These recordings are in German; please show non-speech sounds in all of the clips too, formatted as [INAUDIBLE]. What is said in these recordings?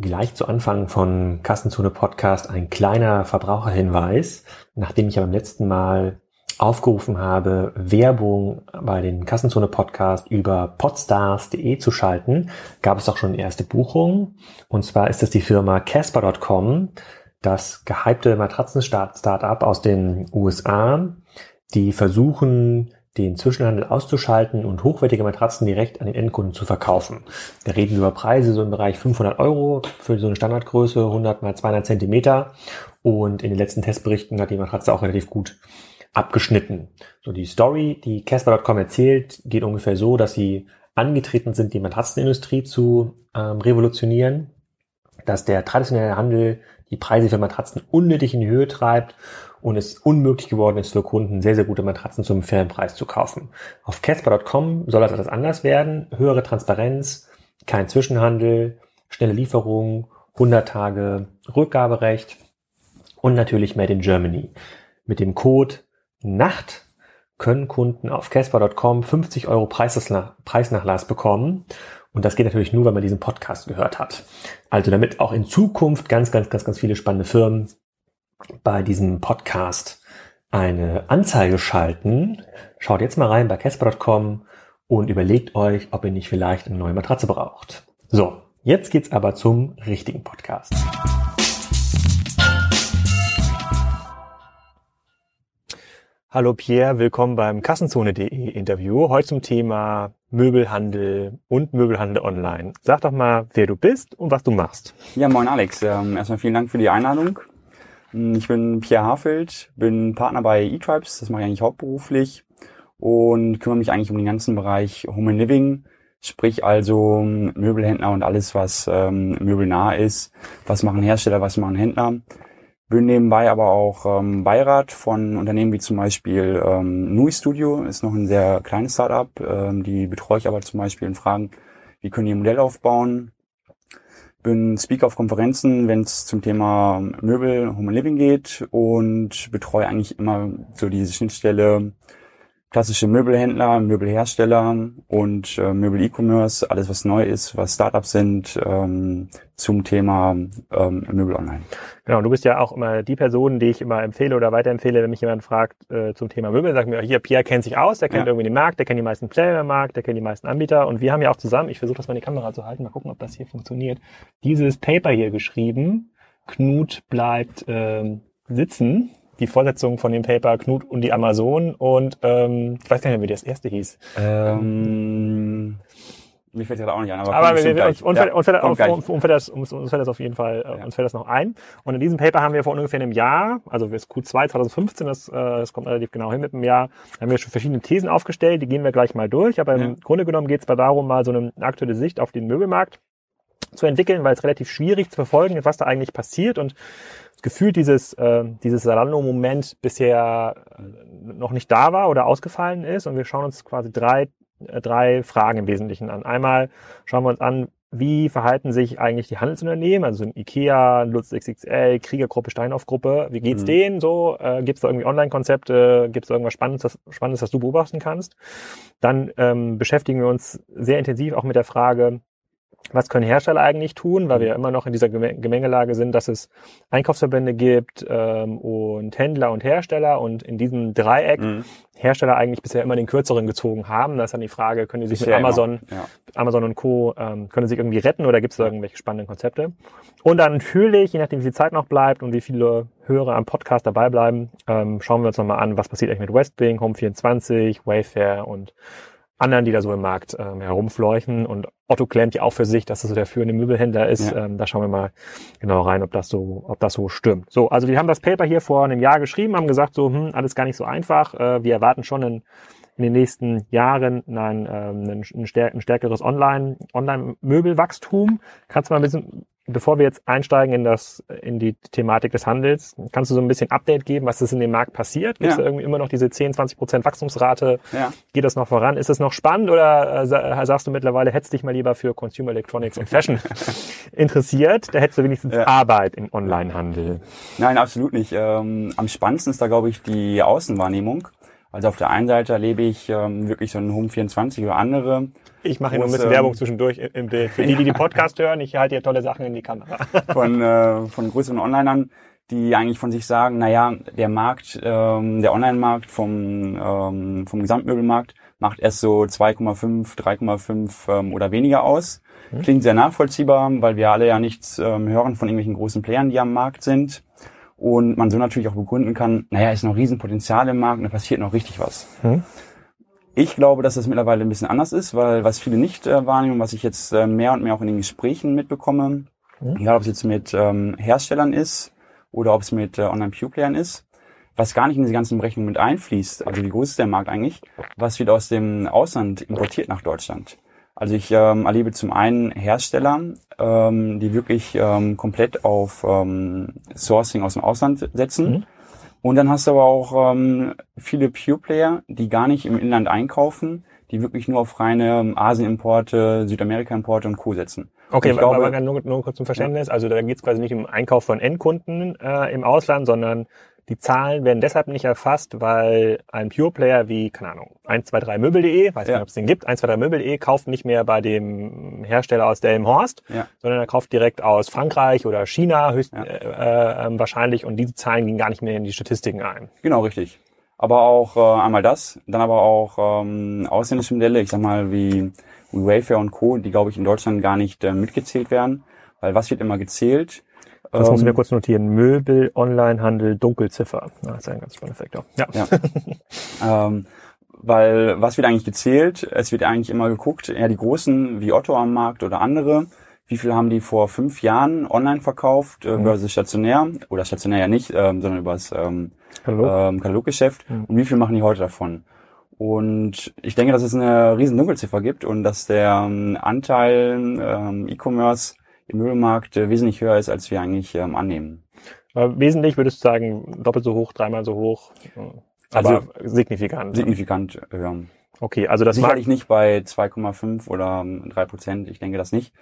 Gleich zu Anfang von Kassenzone Podcast ein kleiner Verbraucherhinweis. Nachdem ich ja beim letzten Mal aufgerufen habe, Werbung bei den Kassenzone Podcast über podstars.de zu schalten, gab es auch schon erste Buchungen. Und zwar ist es die Firma Casper.com, das gehypte Matratzen-Startup aus den USA, die versuchen, den Zwischenhandel auszuschalten und hochwertige Matratzen direkt an den Endkunden zu verkaufen. Wir reden über Preise so im Bereich 500 Euro für so eine Standardgröße, 100 mal 200 Zentimeter. Und in den letzten Testberichten hat die Matratze auch relativ gut abgeschnitten. So die Story, die Casper.com erzählt, geht ungefähr so, dass sie angetreten sind, die Matratzenindustrie zu ähm, revolutionieren, dass der traditionelle Handel die Preise für Matratzen unnötig in die Höhe treibt und es unmöglich geworden ist für Kunden, sehr, sehr gute Matratzen zum fairen Preis zu kaufen. Auf Casper.com soll das anders werden. Höhere Transparenz, kein Zwischenhandel, schnelle Lieferung, 100 Tage Rückgaberecht und natürlich Made in Germany. Mit dem Code NACHT können Kunden auf Casper.com 50 Euro Preisnachlass bekommen. Und das geht natürlich nur, wenn man diesen Podcast gehört hat. Also damit auch in Zukunft ganz, ganz, ganz, ganz viele spannende Firmen bei diesem Podcast eine Anzeige schalten, schaut jetzt mal rein bei Casper.com und überlegt euch, ob ihr nicht vielleicht eine neue Matratze braucht. So, jetzt geht's aber zum richtigen Podcast. Hallo Pierre, willkommen beim Kassenzone.de Interview. Heute zum Thema Möbelhandel und Möbelhandel online. Sag doch mal, wer du bist und was du machst. Ja, moin Alex. Ähm, erstmal vielen Dank für die Einladung. Hm, ich bin Pierre Hafeld, bin Partner bei eTribes, das mache ich eigentlich hauptberuflich und kümmere mich eigentlich um den ganzen Bereich Home and Living, sprich also hm, Möbelhändler und alles, was ähm, möbelnah ist. Was machen Hersteller, was machen Händler. Bin nebenbei aber auch ähm, Beirat von Unternehmen wie zum Beispiel ähm, Nui Studio, ist noch ein sehr kleines Startup. Ähm, die betreue ich aber zum Beispiel in Fragen, wie können die ein Modell aufbauen, bin Speaker auf Konferenzen, wenn es zum Thema Möbel, Home Living geht und betreue eigentlich immer so diese Schnittstelle klassische Möbelhändler, Möbelhersteller und äh, Möbel-E-Commerce, alles was neu ist, was Startups sind, ähm, zum Thema ähm, Möbel online. Genau, du bist ja auch immer die Person, die ich immer empfehle oder weiterempfehle, wenn mich jemand fragt äh, zum Thema Möbel, sagt mir, hier, Pierre kennt sich aus, der kennt ja. irgendwie den Markt, der kennt die meisten Player im Markt, der kennt die meisten Anbieter und wir haben ja auch zusammen, ich versuche das mal in die Kamera zu halten, mal gucken, ob das hier funktioniert, dieses Paper hier geschrieben, Knut bleibt ähm, sitzen die Vorsetzung von dem Paper Knut und die Amazon und ähm, ich weiß gar nicht mehr, wie das erste hieß. Ähm, mir fällt das auch nicht ein, aber, aber wir, uns, uns, ja, uns, fällt, auf, uns, uns, fällt das, uns, uns fällt das auf jeden Fall, äh, ja. uns fällt das noch ein. Und in diesem Paper haben wir vor ungefähr einem Jahr, also das Q2 2015, das, äh, das kommt relativ genau hin mit einem Jahr, haben wir schon verschiedene Thesen aufgestellt, die gehen wir gleich mal durch. Aber im ja. Grunde genommen geht es darum, mal so eine aktuelle Sicht auf den Möbelmarkt zu entwickeln, weil es relativ schwierig zu verfolgen ist, was da eigentlich passiert und gefühlt dieses, äh, dieses Salando-Moment bisher noch nicht da war oder ausgefallen ist. Und wir schauen uns quasi drei, äh, drei Fragen im Wesentlichen an. Einmal schauen wir uns an, wie verhalten sich eigentlich die Handelsunternehmen, also ein IKEA, Lutz XXL, Kriegergruppe, Steinhoff-Gruppe, wie geht's mhm. denen so? Äh, Gibt es da irgendwie Online-Konzepte? Gibt es da irgendwas Spannendes das, Spannendes, das du beobachten kannst? Dann ähm, beschäftigen wir uns sehr intensiv auch mit der Frage, was können Hersteller eigentlich tun, weil wir ja immer noch in dieser Gemengelage sind, dass es Einkaufsverbände gibt ähm, und Händler und Hersteller und in diesem Dreieck mhm. Hersteller eigentlich bisher immer den kürzeren gezogen haben. Da ist dann die Frage, können die sich bisher mit Amazon, ja. Amazon und Co. Ähm, können sie sich irgendwie retten oder gibt es da irgendwelche spannenden Konzepte? Und dann natürlich, je nachdem wie viel Zeit noch bleibt und wie viele Hörer am Podcast dabei bleiben, ähm, schauen wir uns nochmal an, was passiert eigentlich mit Westwing, Home24, Wayfair und anderen, die da so im Markt ähm, herumfleuchen. Und Otto klemmt ja auch für sich, dass das so der führende Möbelhändler ist. Ja. Ähm, da schauen wir mal genau rein, ob das so, ob das so stimmt. So, also wir haben das Paper hier vor einem Jahr geschrieben, haben gesagt, so, hm, alles gar nicht so einfach. Äh, wir erwarten schon in, in den nächsten Jahren ein, ähm, ein, ein, stärkeres Online, Online-Möbelwachstum. Kannst du mal ein bisschen bevor wir jetzt einsteigen in das, in die Thematik des Handels, kannst du so ein bisschen Update geben, was ist in dem Markt passiert? Gibt es ja. irgendwie immer noch diese 10, 20 Prozent Wachstumsrate? Ja. Geht das noch voran? Ist das noch spannend oder äh, sagst du mittlerweile, hättest dich mal lieber für Consumer Electronics und Fashion [LAUGHS] interessiert? Da hättest du wenigstens ja. Arbeit im Onlinehandel. Nein, absolut nicht. Ähm, am spannendsten ist da, glaube ich, die Außenwahrnehmung. Also auf der einen Seite erlebe ich ähm, wirklich so einen Home 24 oder andere. Ich mache hier nur ein bisschen Werbung zwischendurch im Bild. Für die, die die [LAUGHS] Podcast hören, ich halte hier tolle Sachen in die Kamera. [LAUGHS] Von, äh, von größeren Onlinern, die eigentlich von sich sagen, naja, der Markt, ähm, der Online-Markt vom, ähm, vom Gesamtmöbelmarkt macht erst so 2,5, 3,5 ähm, oder weniger aus. Mhm. Klingt sehr nachvollziehbar, weil wir alle ja nichts ähm, hören von irgendwelchen großen Playern, die am Markt sind. Und man so natürlich auch begründen kann, naja, ist noch Riesenpotenzial im Markt und da passiert noch richtig was. Hm. Ich glaube, dass das mittlerweile ein bisschen anders ist, weil was viele nicht äh, wahrnehmen, was ich jetzt äh, mehr und mehr auch in den Gesprächen mitbekomme, hm. egal ob es jetzt mit ähm, Herstellern ist oder ob es mit äh, Online-Pure-Playern ist, was gar nicht in diese ganzen Berechnungen mit einfließt, also wie groß ist der Markt eigentlich, was wird aus dem Ausland importiert nach Deutschland. Also ich ähm, erlebe zum einen Hersteller, ähm, die wirklich ähm, komplett auf ähm, Sourcing aus dem Ausland setzen. Mhm. Und dann hast du aber auch ähm, viele Pure-Player, die gar nicht im Inland einkaufen, die wirklich nur auf reine ähm, Asien-Importe, Südamerika-Importe und Co. setzen. Okay, aber, glaube, aber nur, nur kurz zum Verständnis. Ja. Also da geht es quasi nicht um Einkauf von Endkunden äh, im Ausland, sondern die Zahlen werden deshalb nicht erfasst, weil ein Pure Player wie, keine Ahnung, 123möbel.de, weiß ja. nicht, ob es den gibt, 123möbel.de kauft nicht mehr bei dem Hersteller aus Delmenhorst, ja. sondern er kauft direkt aus Frankreich oder China höchst, ja. äh, äh, wahrscheinlich und diese Zahlen gehen gar nicht mehr in die Statistiken ein. Genau, richtig. Aber auch äh, einmal das, dann aber auch ähm, ausländische Modelle, ich sag mal wie, wie Wayfair und Co., die glaube ich in Deutschland gar nicht äh, mitgezählt werden, weil was wird immer gezählt? Das ähm, muss ich mir kurz notieren. Möbel, Onlinehandel, Dunkelziffer. Das ist ein ganz spannender Faktor. Ja. ja. [LAUGHS] ähm, weil was wird eigentlich gezählt? Es wird eigentlich immer geguckt, ja die Großen wie Otto am Markt oder andere, wie viel haben die vor fünf Jahren online verkauft äh, mhm. versus stationär oder stationär ja nicht, ähm, sondern übers ähm, ähm, Kataloggeschäft mhm. und wie viel machen die heute davon? Und ich denke, dass es eine riesen Dunkelziffer gibt und dass der ähm, Anteil ähm, E-Commerce im Möbelmarkt äh, wesentlich höher ist, als wir eigentlich ähm, annehmen. Aber wesentlich würdest du sagen, doppelt so hoch, dreimal so hoch, äh, aber also, signifikant. Signifikant höher. Okay, also das Sicherlich nicht bei 2,5 oder 3 Prozent, ich denke das nicht.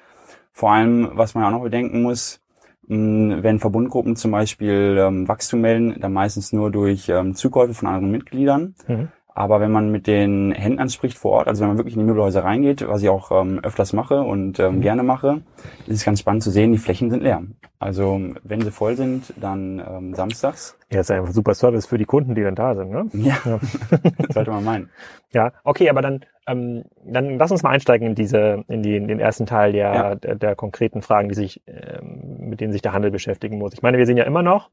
Vor allem, was man auch noch bedenken muss, wenn Verbundgruppen zum Beispiel ähm, Wachstum melden, dann meistens nur durch ähm, Zukäufe von anderen Mitgliedern. Mhm. Aber wenn man mit den Händlern spricht vor Ort, also wenn man wirklich in die Möbelhäuser reingeht, was ich auch ähm, öfters mache und ähm, mhm. gerne mache, ist es ganz spannend zu sehen, die Flächen sind leer. Also wenn sie voll sind, dann ähm, samstags. Ja, ist einfach super Service für die Kunden, die dann da sind, ne? Ja, ja. [LAUGHS] sollte man meinen. Ja, okay, aber dann, ähm, dann lass uns mal einsteigen in diese, in, die, in den ersten Teil der, ja. der, der konkreten Fragen, die sich, ähm, mit denen sich der Handel beschäftigen muss. Ich meine, wir sehen ja immer noch,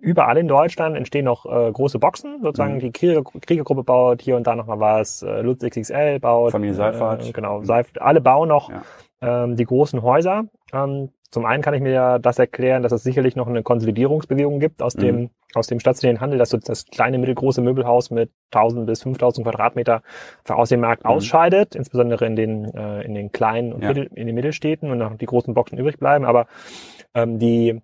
überall in Deutschland entstehen noch äh, große Boxen, sozusagen mhm. die Krieger, Kriegergruppe baut hier und da nochmal was, äh, Lutz XXL baut. Familie Seifert. Äh, genau, Seif alle bauen noch ja. ähm, die großen Häuser. Ähm, zum einen kann ich mir ja das erklären, dass es sicherlich noch eine Konsolidierungsbewegung gibt aus mhm. dem aus dem stationären Handel, dass so das kleine mittelgroße Möbelhaus mit 1000 bis 5000 Quadratmeter aus dem Markt mhm. ausscheidet, insbesondere in den äh, in den kleinen und ja. Mittel, in den Mittelstädten und noch die großen Boxen übrig bleiben. Aber ähm, die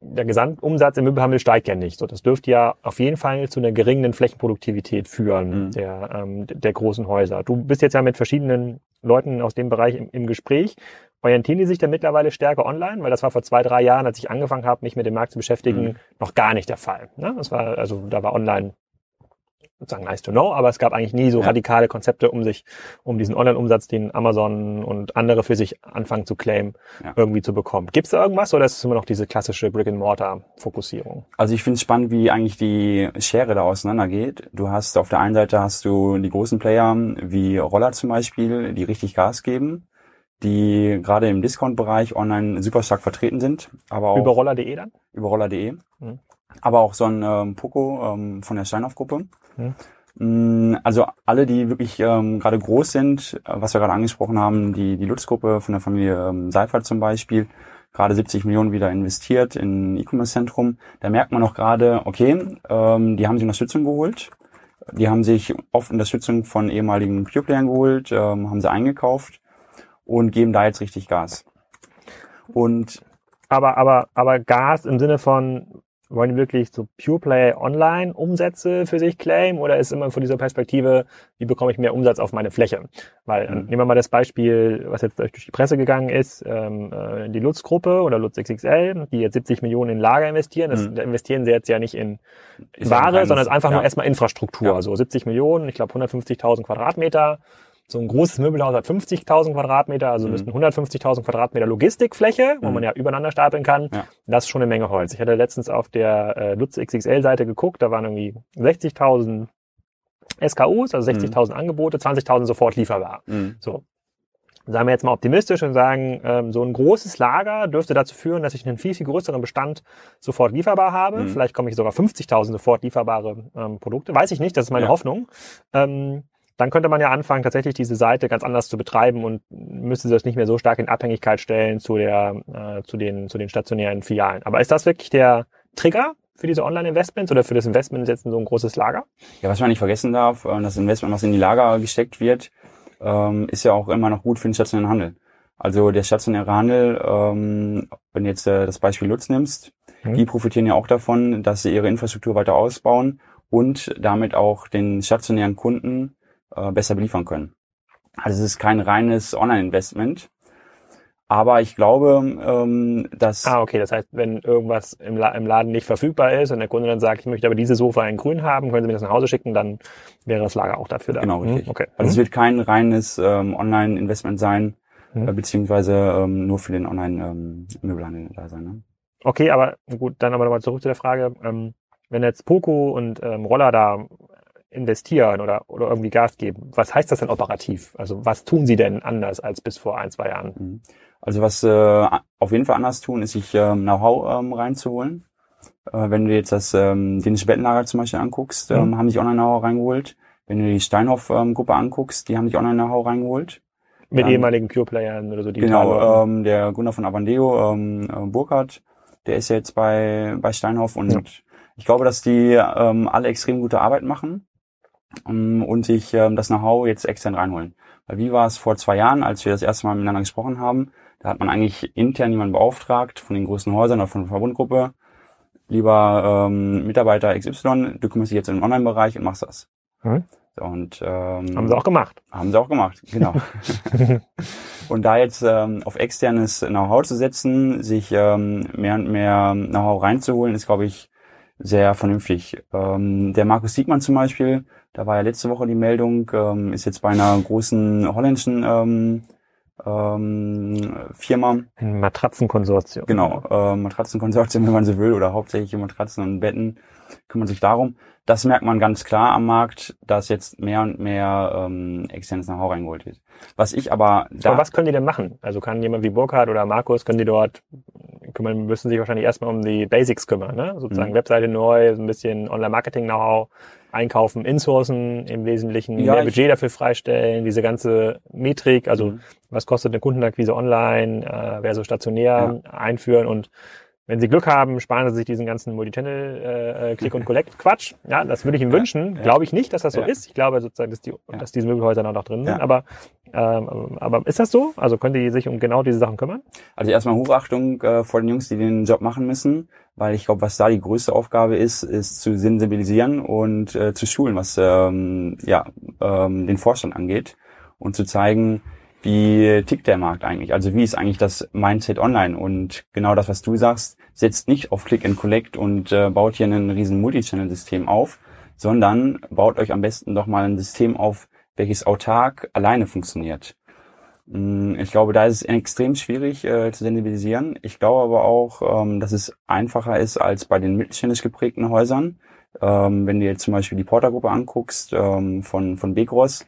der Gesamtumsatz im Möbelhandel steigt ja nicht. So, das dürfte ja auf jeden Fall zu einer geringen Flächenproduktivität führen mhm. der, ähm, der großen Häuser. Du bist jetzt ja mit verschiedenen Leuten aus dem Bereich im, im Gespräch. Orientieren die sich da mittlerweile stärker online? Weil das war vor zwei, drei Jahren, als ich angefangen habe, mich mit dem Markt zu beschäftigen, mhm. noch gar nicht der Fall. Ne? Das war, also da war online sozusagen nice to know, aber es gab eigentlich nie so ja. radikale Konzepte, um sich, um diesen Online-Umsatz, den Amazon und andere für sich anfangen zu claimen, ja. irgendwie zu bekommen. Gibt es da irgendwas oder ist es immer noch diese klassische Brick-and-Mortar-Fokussierung? Also ich finde es spannend, wie eigentlich die Schere da auseinandergeht. Du hast auf der einen Seite hast du die großen Player wie Roller zum Beispiel, die richtig Gas geben die gerade im Discount-Bereich online super stark vertreten sind. Aber auch über roller.de dann? Über roller.de. Mhm aber auch so ein ähm, Poco ähm, von der Steinhoff-Gruppe. Mhm. Also alle, die wirklich ähm, gerade groß sind, äh, was wir gerade angesprochen haben, die, die Lutz-Gruppe von der Familie ähm, Seifert zum Beispiel, gerade 70 Millionen wieder investiert in E-Commerce-Zentrum. Da merkt man auch gerade, okay, ähm, die haben sich Unterstützung geholt. Die haben sich oft Unterstützung von ehemaligen Pure-Playern geholt, ähm, haben sie eingekauft und geben da jetzt richtig Gas. Und aber, aber, aber Gas im Sinne von, wollen die wirklich so Pure Play Online Umsätze für sich claimen oder ist immer von dieser Perspektive, wie bekomme ich mehr Umsatz auf meine Fläche? Weil äh, mhm. nehmen wir mal das Beispiel, was jetzt durch die Presse gegangen ist, ähm, äh, die Lutz-Gruppe oder Lutz XXL, die jetzt 70 Millionen in Lager investieren. Das mhm. da investieren sie jetzt ja nicht in ist Ware, sondern es ist einfach ja. nur erstmal Infrastruktur. Ja. So 70 Millionen, ich glaube 150.000 Quadratmeter so ein großes Möbelhaus hat 50.000 Quadratmeter, also mhm. müssten 150.000 Quadratmeter Logistikfläche, wo mhm. man ja übereinander stapeln kann. Ja. Das ist schon eine Menge Holz. Ich hatte letztens auf der äh, Lutz XXL-Seite geguckt, da waren irgendwie 60.000 SKUs, also 60.000 mhm. Angebote, 20.000 sofort lieferbar. Mhm. So. Sagen wir jetzt mal optimistisch und sagen, ähm, so ein großes Lager dürfte dazu führen, dass ich einen viel, viel größeren Bestand sofort lieferbar habe. Mhm. Vielleicht komme ich sogar 50.000 sofort lieferbare ähm, Produkte. Weiß ich nicht, das ist meine ja. Hoffnung. Ähm, dann könnte man ja anfangen, tatsächlich diese Seite ganz anders zu betreiben und müsste das nicht mehr so stark in Abhängigkeit stellen zu der, äh, zu den, zu den stationären Filialen. Aber ist das wirklich der Trigger für diese Online-Investments oder für das Investment jetzt in so ein großes Lager? Ja, was man nicht vergessen darf, äh, das Investment, was in die Lager gesteckt wird, ähm, ist ja auch immer noch gut für den stationären Handel. Also der stationäre Handel, ähm, wenn du jetzt äh, das Beispiel Lutz nimmst, mhm. die profitieren ja auch davon, dass sie ihre Infrastruktur weiter ausbauen und damit auch den stationären Kunden äh, besser beliefern können. Also es ist kein reines Online-Investment. Aber ich glaube, ähm, dass... Ah, okay. Das heißt, wenn irgendwas im, La im Laden nicht verfügbar ist und der Kunde dann sagt, ich möchte aber diese Sofa in grün haben, können Sie mir das nach Hause schicken, dann wäre das Lager auch dafür da. Genau, richtig. Hm, okay. Also es wird kein reines ähm, Online-Investment sein, mhm. äh, beziehungsweise ähm, nur für den Online-Möbelhandel ähm, da sein. Ne? Okay, aber gut, dann aber nochmal zurück zu der Frage. Ähm, wenn jetzt Poco und ähm, Roller da investieren oder, oder irgendwie Gas geben. Was heißt das denn operativ? Also was tun Sie denn anders als bis vor ein, zwei Jahren? Mhm. Also was äh, auf jeden Fall anders tun, ist sich ähm, Know-how ähm, reinzuholen. Äh, wenn du jetzt das ähm, dänische Bettenlager zum Beispiel anguckst, ähm, mhm. haben sich Online-Know-how reingeholt. Wenn du die Steinhoff-Gruppe ähm, anguckst, die haben sich Online-Know-how reingeholt. Mit ähm, ehemaligen Pure-Playern oder so? Die genau, ähm, der Gunnar von Avandeo, ähm, äh, Burkhardt, der ist jetzt bei, bei Steinhoff und ja. ich glaube, dass die ähm, alle extrem gute Arbeit machen ähm, und sich ähm, das Know-how jetzt extern reinholen. Weil wie war es vor zwei Jahren, als wir das erste Mal miteinander gesprochen haben? Da hat man eigentlich intern jemanden beauftragt von den größten Häusern oder von der Verbundgruppe. Lieber ähm, Mitarbeiter XY, du kümmerst dich jetzt im Online-Bereich und machst das. Mhm. Und ähm, haben sie auch gemacht. Haben sie auch gemacht, genau. [LAUGHS] und da jetzt ähm, auf externes Know-how zu setzen, sich ähm, mehr und mehr Know-how reinzuholen, ist, glaube ich, sehr vernünftig. Ähm, der Markus Siegmann zum Beispiel, da war ja letzte Woche die Meldung, ähm, ist jetzt bei einer großen holländischen ähm, ähm, Firma. Ein Matratzenkonsortium. Genau, äh, Matratzenkonsortium, wenn man so will, oder hauptsächlich Matratzen und Betten kümmern sich darum. Das merkt man ganz klar am Markt, dass jetzt mehr und mehr ähm, externes Know-how reingeholt wird. Was ich aber da... Aber was können die denn machen? Also kann jemand wie Burkhardt oder Markus, können die dort kümmern, müssen sich wahrscheinlich erstmal um die Basics kümmern, ne? Sozusagen mhm. Webseite neu, so ein bisschen Online-Marketing-Know-how einkaufen, insourcen im Wesentlichen, ja, mehr Budget dafür freistellen, diese ganze Metrik, also mhm. was kostet eine Kundenakquise online äh, versus stationär ja. einführen und wenn Sie Glück haben, sparen Sie sich diesen ganzen Multichannel äh, äh Click und Collect [LAUGHS] Quatsch. Ja, das würde ich Ihnen wünschen. Ja, Glaube ich nicht, dass das so ja. ist. Ich glaube sozusagen, dass die, dass diese Möbelhäuser noch drin sind. Aber ähm, aber ist das so? Also können die sich um genau diese Sachen kümmern? Also erstmal Hochachtung äh, vor den Jungs, die den Job machen müssen, weil ich glaube, was da die größte Aufgabe ist, ist zu sensibilisieren und äh, zu schulen, was ähm, ja ähm, den Vorstand angeht und zu zeigen, wie tickt der Markt eigentlich? Also wie ist eigentlich das Mindset online? Und genau das, was du sagst, setzt nicht auf Click and Collect und äh, baut hier ein riesen Multichannel-System auf, sondern baut euch am besten doch mal ein System auf, welches autark alleine funktioniert. Mm, ich glaube, da ist es extrem schwierig äh, zu sensibilisieren. Ich glaube aber auch, ähm, dass es einfacher ist als bei den mittelständisch geprägten Häusern. Ähm, wenn du jetzt zum Beispiel die Portergruppe anguckst ähm, von, von Begros.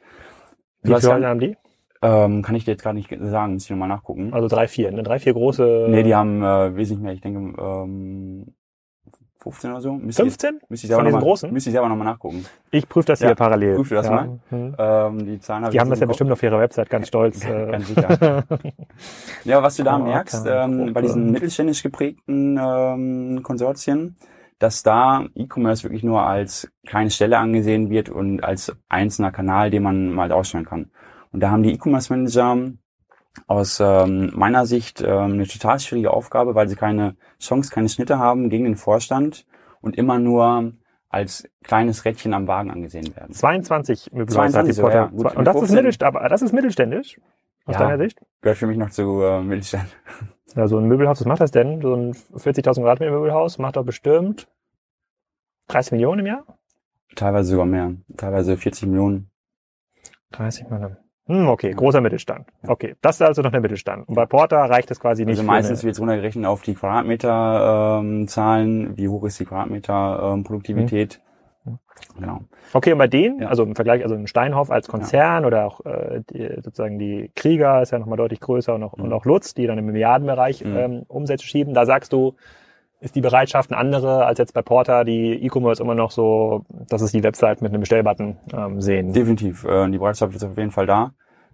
Wie viele Häuser haben die? Ähm, kann ich dir jetzt gerade nicht sagen, muss ich nochmal nachgucken. Also drei, vier, ne? Drei, vier große. Nee, die haben äh, wesentlich mehr, ich denke, ähm, 15 oder so. Müsste 15? Ich, müsste ich selber Von diesen großen? Müsste ich selber nochmal nachgucken. Ich prüfe das ja, hier parallel. Prüfe das ja. mal. Mhm. Ähm, die Zahlen hab die haben das ja Kopf. bestimmt auf ihrer Website ganz [LAUGHS] stolz. Ganz sicher. ja, was du da oh, merkst, ähm, bei diesen mittelständisch geprägten ähm, Konsortien, dass da E-Commerce wirklich nur als kleine Stelle angesehen wird und als einzelner Kanal, den man mal ausstellen kann. Und da haben die E-Commerce Manager aus ähm, meiner Sicht ähm, eine total schwierige Aufgabe, weil sie keine Chance, keine Schnitte haben gegen den Vorstand und immer nur als kleines Rädchen am Wagen angesehen werden. 22 Möbelhäuser 22 so, ja, Und das ist, mittelständisch, aber das ist mittelständisch aus ja, deiner Sicht? Gehört für mich noch zu äh, Mittelstand. [LAUGHS] Ja, so ein Möbelhaus, was macht das denn? So ein 40.000 Quadratmeter Möbelhaus macht doch bestimmt 30 Millionen im Jahr? Teilweise sogar mehr. Teilweise 40 Millionen. 30 Millionen. Hm, okay, großer Mittelstand. Okay, das ist also noch der Mittelstand. Und bei Porter reicht es quasi nicht. Also meistens wird es runtergerechnet auf die Quadratmeter-Zahlen. Ähm, wie hoch ist die Quadratmeter-Produktivität? Ähm, Genau. Okay, und bei denen, ja. also im Vergleich, also ein Steinhoff als Konzern ja. oder auch äh, die, sozusagen die Krieger ist ja nochmal deutlich größer und auch, mhm. und auch Lutz, die dann im Milliardenbereich mhm. ähm, Umsätze schieben, da sagst du, ist die Bereitschaft eine andere als jetzt bei Porter, die E-Commerce immer noch so, dass es die Website mit einem Bestellbutton ähm, sehen. Definitiv. Äh, die Bereitschaft ist auf jeden Fall da.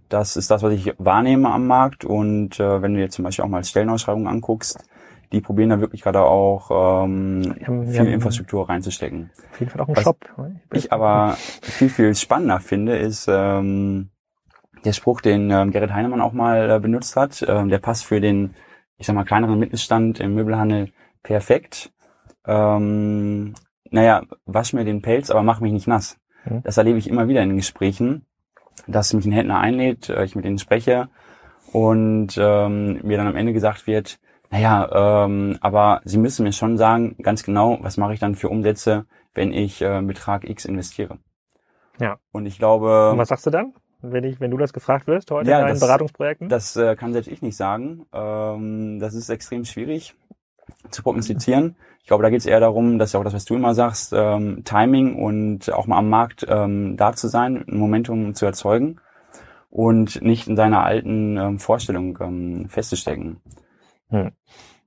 Das ist das, was ich wahrnehme am Markt. Und äh, wenn du jetzt zum Beispiel auch mal Stellenausschreibungen anguckst, die probieren da wirklich gerade auch ähm, haben, viel Infrastruktur reinzustecken. Auf jeden Fall auch ein Shop. Ich aber viel, viel spannender finde, ist ähm, der Spruch, den ähm, Gerrit Heinemann auch mal äh, benutzt hat. Ähm, der passt für den, ich sag mal, kleineren Mittelstand im Möbelhandel perfekt. Ähm, naja, wasch mir den Pelz, aber mach mich nicht nass. Mhm. Das erlebe ich immer wieder in Gesprächen, dass mich ein Händler einlädt, äh, ich mit denen spreche und ähm, mir dann am Ende gesagt wird, naja, ähm, aber Sie müssen mir schon sagen, ganz genau, was mache ich dann für Umsätze, wenn ich äh, Betrag X investiere. Ja. Und ich glaube. Und was sagst du dann, wenn ich, wenn du das gefragt wirst heute ja, in deinen Beratungsprojekten? Das äh, kann selbst ich nicht sagen. Ähm, das ist extrem schwierig zu prognostizieren. Ich glaube, da geht es eher darum, dass ja auch das, was du immer sagst, ähm, Timing und auch mal am Markt ähm, da zu sein, ein Momentum zu erzeugen und nicht in seiner alten ähm, Vorstellung ähm, festzustecken. Hm.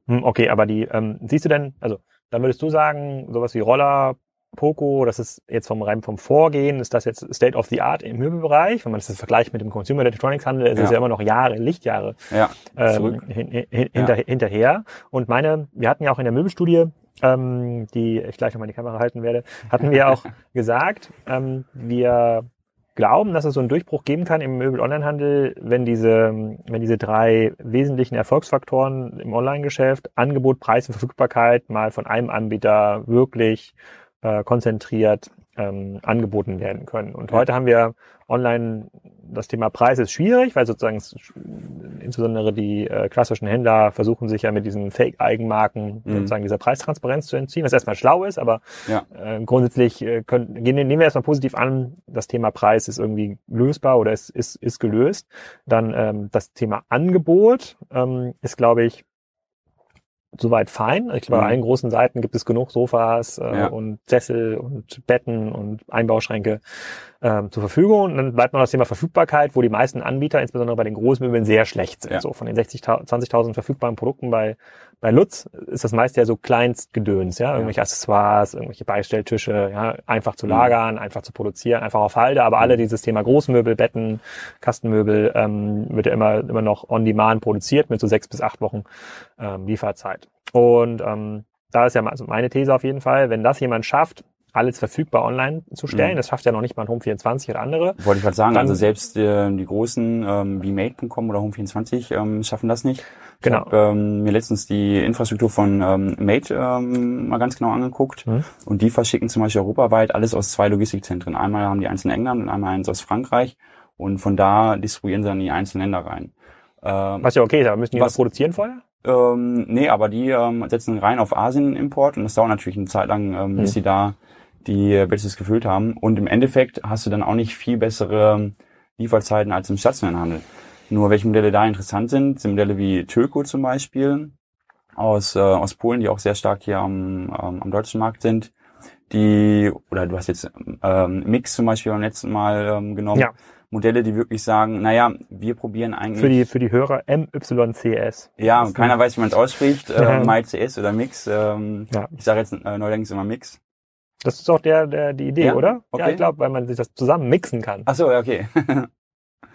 hm. Okay, aber die, ähm, siehst du denn, also dann würdest du sagen, sowas wie Roller, Poco, das ist jetzt vom rein vom Vorgehen, ist das jetzt State of the Art im Möbelbereich? Wenn man das jetzt vergleicht mit dem Consumer Electronics Handel, ist es ja. ja immer noch Jahre, Lichtjahre ja, ähm, hin, hin, hinter, ja. hinterher. Und meine, wir hatten ja auch in der Möbelstudie, ähm, die ich gleich nochmal in die Kamera halten werde, hatten wir auch [LAUGHS] gesagt, ähm, wir glauben, dass es so einen Durchbruch geben kann im Möbel-Online-Handel, wenn diese, wenn diese drei wesentlichen Erfolgsfaktoren im Online-Geschäft, Angebot, Preis und Verfügbarkeit, mal von einem Anbieter wirklich äh, konzentriert ähm, angeboten werden können. Und heute haben wir online das Thema Preis ist schwierig, weil sozusagen insbesondere die äh, klassischen Händler versuchen sich ja mit diesen Fake-Eigenmarken mhm. sozusagen dieser Preistransparenz zu entziehen, was erstmal schlau ist, aber ja. äh, grundsätzlich äh, können, gehen, nehmen wir erstmal positiv an, das Thema Preis ist irgendwie lösbar oder ist, ist, ist gelöst. Dann ähm, das Thema Angebot ähm, ist, glaube ich, soweit fein. Ich glaube, mhm. auf allen großen Seiten gibt es genug Sofas äh, ja. und Sessel und Betten und Einbauschränke ähm, zur Verfügung. Und dann bleibt noch das Thema Verfügbarkeit, wo die meisten Anbieter, insbesondere bei den Großmöbeln, sehr schlecht sind. Ja. So von den 60 20.000 verfügbaren Produkten bei bei Lutz ist das meiste ja so Kleinstgedöns, ja, irgendwelche Accessoires, irgendwelche Beistelltische, ja, einfach zu mhm. lagern, mhm. einfach zu produzieren, einfach auf Halde, aber alle mhm. dieses Thema Großmöbel, Betten, Kastenmöbel ähm, wird ja immer immer noch on demand produziert mit so sechs bis acht Wochen ähm, Lieferzeit. Und ähm, da ist ja meine These auf jeden Fall, wenn das jemand schafft, alles verfügbar online zu stellen. Mhm. Das schafft ja noch nicht mal ein Home24 oder andere. Wollte ich gerade sagen, Dann, also selbst äh, die großen ähm, wie Made.com oder Home24 ähm, schaffen das nicht. Genau. Ich habe ähm, mir letztens die Infrastruktur von ähm, Made ähm, mal ganz genau angeguckt mhm. und die verschicken zum Beispiel europaweit alles aus zwei Logistikzentren. Einmal haben die eins in England und einmal eins aus Frankreich und von da distribuieren sie dann die einzelnen Länder rein. Ähm, was ja okay ist, aber müssen die was produzieren vorher? Ähm, nee, aber die ähm, setzen rein auf Asien-Import und das dauert natürlich eine Zeit lang, ähm, bis mhm. sie da die welches gefüllt haben. Und im Endeffekt hast du dann auch nicht viel bessere Lieferzeiten als im stationären Handel. Nur welche Modelle da interessant sind, sind Modelle wie Töko zum Beispiel aus, äh, aus Polen, die auch sehr stark hier am, ähm, am deutschen Markt sind. Die, oder du hast jetzt ähm, Mix zum Beispiel beim letzten Mal ähm, genommen. Ja. Modelle, die wirklich sagen, naja, wir probieren eigentlich. Für die, für die Hörer MYCS. Ja, keiner weiß, wie man es ausspricht. [LAUGHS] Äh, MyCS oder Mix. Ähm, ja. Ich sage jetzt äh, neuerdings immer Mix. Das ist auch der, der die Idee, ja? oder? Okay. Ja, ich glaube, weil man sich das zusammen mixen kann. Ach so, okay. [LAUGHS]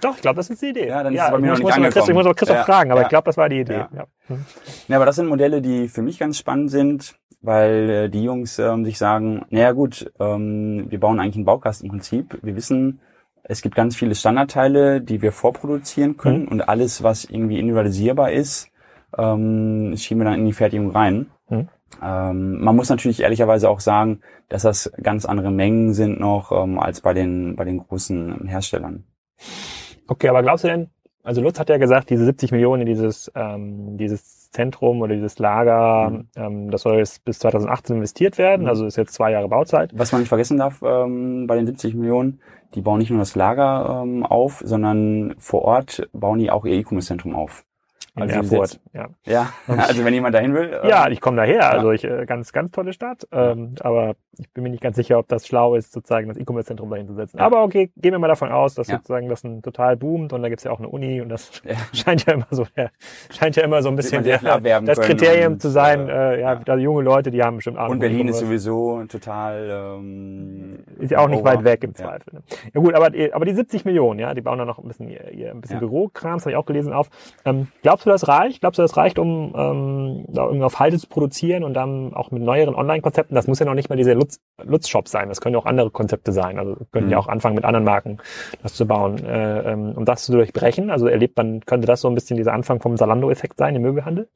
Doch, ich glaube, das ist die Idee. Ja, dann ist ja, es bei mir noch nicht angekommen. Christoph, ich muss auch Christoph ja, fragen, aber ja. ich glaube, das war die Idee. Ja. Ja. Hm. ja, aber das sind Modelle, die für mich ganz spannend sind, weil äh, die Jungs ähm, sich sagen, naja gut, ähm, wir bauen eigentlich ein Baukastenprinzip. Wir wissen, es gibt ganz viele Standardteile, die wir vorproduzieren können mhm. und alles, was irgendwie individualisierbar ist, ähm, schieben wir dann in die Fertigung rein. Mhm. Ähm, man muss natürlich ehrlicherweise auch sagen, dass das ganz andere Mengen sind noch ähm, als bei den, bei den großen Herstellern. Okay, aber glaubst du denn, also Lutz hat ja gesagt, diese 70 Millionen in dieses, ähm, dieses Zentrum oder dieses Lager, mhm. ähm, das soll jetzt bis 2018 investiert werden, mhm. also ist jetzt zwei Jahre Bauzeit. Was man nicht vergessen darf ähm, bei den 70 Millionen, die bauen nicht nur das Lager ähm, auf, sondern vor Ort bauen die auch ihr E-Commerce-Zentrum auf. In also Erfurt, ja. Ja, [LAUGHS] also wenn jemand dahin will. Ähm, ja, ich komme daher. Also ich äh, ganz, ganz tolle Stadt. Ähm, aber ich bin mir nicht ganz sicher, ob das schlau ist, sozusagen das E-Commerce-Zentrum dahin zu setzen. Ja. Aber okay, gehen wir mal davon aus, dass ja. sozusagen das ein total boomt und da gibt's ja auch eine Uni und das ja. [LAUGHS] scheint ja immer so, der, scheint ja immer so ein bisschen der, das Kriterium zu sein. Äh, ja, da junge Leute, die haben bestimmt Ahnung. Und Berlin ist sowieso total. Ähm, ist ja auch nicht weit weg im Zweifel. Ne? Ja gut, aber aber die 70 Millionen, ja, die bauen da noch ein bisschen ihr, ihr ein bisschen Bürokrams, habe ich auch gelesen auf. Ähm, glaubst Glaubst du, das reicht? Glaubst du, das reicht, um ähm, da irgendwie auf Halte zu produzieren und dann auch mit neueren Online-Konzepten? Das muss ja noch nicht mal dieser Lutz-Shop sein. Das können ja auch andere Konzepte sein. Also können mhm. ja auch anfangen, mit anderen Marken das zu bauen. Äh, ähm, um das zu durchbrechen, also erlebt man, könnte das so ein bisschen dieser Anfang vom Salando-Effekt sein im Möbelhandel?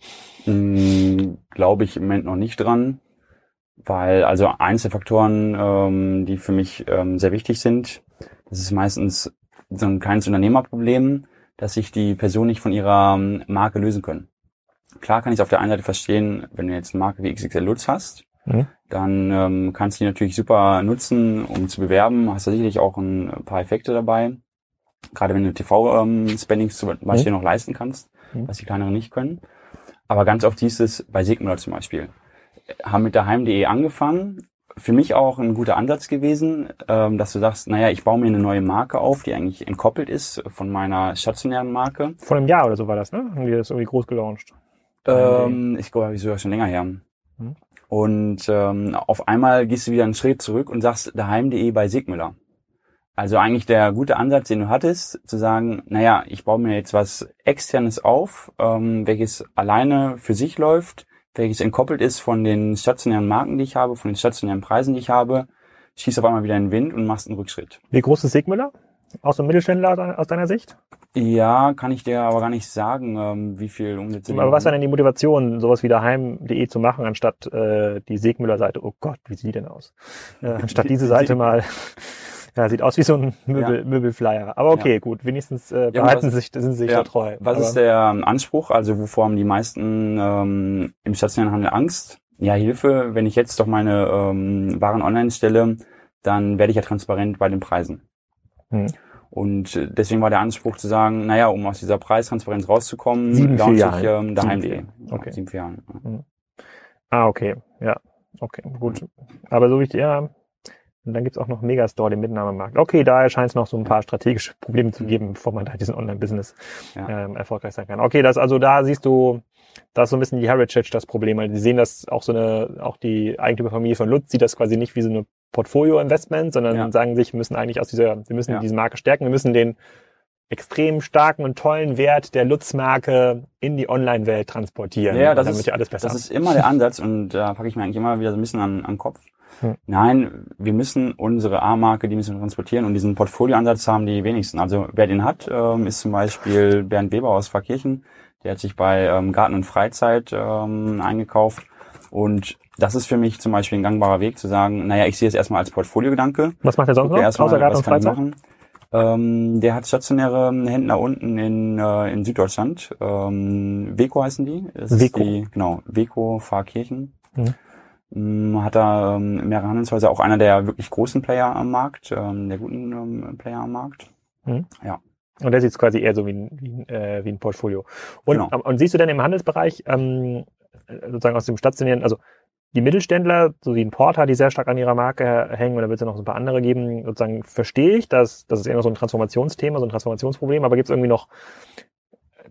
Mhm, Glaube ich im Moment noch nicht dran. Weil also Einzelfaktoren, ähm, die für mich ähm, sehr wichtig sind, das ist meistens so ein kleines Unternehmerproblem dass sich die Person nicht von ihrer ähm, Marke lösen können. Klar kann ich es auf der einen Seite verstehen, wenn du jetzt eine Marke wie XXL Lutz hast, mhm. dann ähm, kannst du die natürlich super nutzen, um zu bewerben. Hast du sicherlich auch ein paar Effekte dabei. Gerade wenn du TV-Spendings ähm, zum Beispiel mhm. noch leisten kannst, mhm. was die kleineren nicht können. Aber ganz oft hieß es bei Sigmüller zum Beispiel, haben mit daheim.de angefangen, für mich auch ein guter Ansatz gewesen, ähm, dass du sagst, naja, ich baue mir eine neue Marke auf, die eigentlich entkoppelt ist von meiner stationären Marke. Vor einem Jahr oder so war das, ne? Haben die das irgendwie groß gelauncht? Ähm, ich glaube, ich sogar schon länger her. Hm. Und ähm, auf einmal gehst du wieder einen Schritt zurück und sagst daheim.de bei Sigmüller. Also eigentlich der gute Ansatz, den du hattest, zu sagen, naja, ich baue mir jetzt was externes auf, ähm, welches alleine für sich läuft, welches entkoppelt ist von den stationären Marken, die ich habe, von den stationären Preisen, die ich habe, schießt auf einmal wieder in den Wind und machst einen Rückschritt. Wie groß ist Sigmüller? Aus dem Mittelständler aus deiner Sicht? Ja, kann ich dir aber gar nicht sagen, ähm, wie viel Umsätze. Aber was war denn die Motivation, sowas wie daheim.de zu machen, anstatt äh, die Segmüller-Seite? Oh Gott, wie sieht die denn aus? Äh, anstatt diese Seite mal ja, sieht aus wie so ein Möbel, ja. Möbelflyer. Aber okay, ja. gut, wenigstens äh, behalten ja, was, sich, sind sie sich ja, da treu. Was Aber, ist der ähm, Anspruch? Also wovor haben die meisten ähm, im stationären Handel Angst? Ja, Hilfe, wenn ich jetzt doch meine ähm, Waren online stelle, dann werde ich ja transparent bei den Preisen. Hm. Und äh, deswegen war der Anspruch zu sagen, naja, um aus dieser Preistransparenz rauszukommen, sieben, vier ich ähm, daheim.de. Okay. Sieben, vier Jahren. Hm. Ah, okay. Ja. Okay, gut. Aber so wie ich, ja, und dann gibt's auch noch Megastore, den Mitnahmemarkt. Okay, da scheint es noch so ein paar strategische Probleme zu geben, bevor man da diesen Online-Business ja. ähm, erfolgreich sein kann. Okay, das also da siehst du, da ist so ein bisschen die Heritage das Problem, weil die sehen das auch so eine, auch die Eigentümerfamilie von Lutz sieht das quasi nicht wie so eine Portfolio-Investment, sondern ja. sagen sich, wir müssen eigentlich aus dieser, wir müssen ja. diese Marke stärken, wir müssen den extrem starken und tollen Wert der Lutz-Marke in die Online-Welt transportieren. Ja, das, ist, alles besser. das ist immer der Ansatz und da packe ich mir eigentlich immer wieder so ein bisschen an, an den Kopf. Hm. Nein, wir müssen unsere A-Marke, die müssen wir transportieren und diesen Portfolioansatz haben die wenigsten. Also wer den hat, ähm, ist zum Beispiel Bernd Weber aus Pfarrkirchen. Der hat sich bei ähm, Garten und Freizeit ähm, eingekauft. Und das ist für mich zum Beispiel ein gangbarer Weg zu sagen, naja, ich sehe es erstmal als Portfoliogedanke. Was macht er sonst noch, erstmal, außer Garten und Freizeit? Ähm, der hat stationäre Händler unten in, äh, in Süddeutschland. Ähm, Weco heißen die. Das Weco. Die, genau, Weco Pfarrkirchen. Mhm. Ähm, hat da ähm, mehrere Handelshäuser, auch einer der wirklich großen Player am Markt, ähm, der guten ähm, Player am Markt. Mhm. Ja. Und der sieht es quasi eher so wie ein, wie ein, äh, wie ein Portfolio. Und, genau. und siehst du denn im Handelsbereich ähm, sozusagen aus dem stationären, also die Mittelständler, so wie ein Porter, die sehr stark an ihrer Marke hängen, oder wird es ja noch so ein paar andere geben, sozusagen verstehe ich, dass das ist eher noch so ein Transformationsthema, so ein Transformationsproblem, aber gibt es irgendwie noch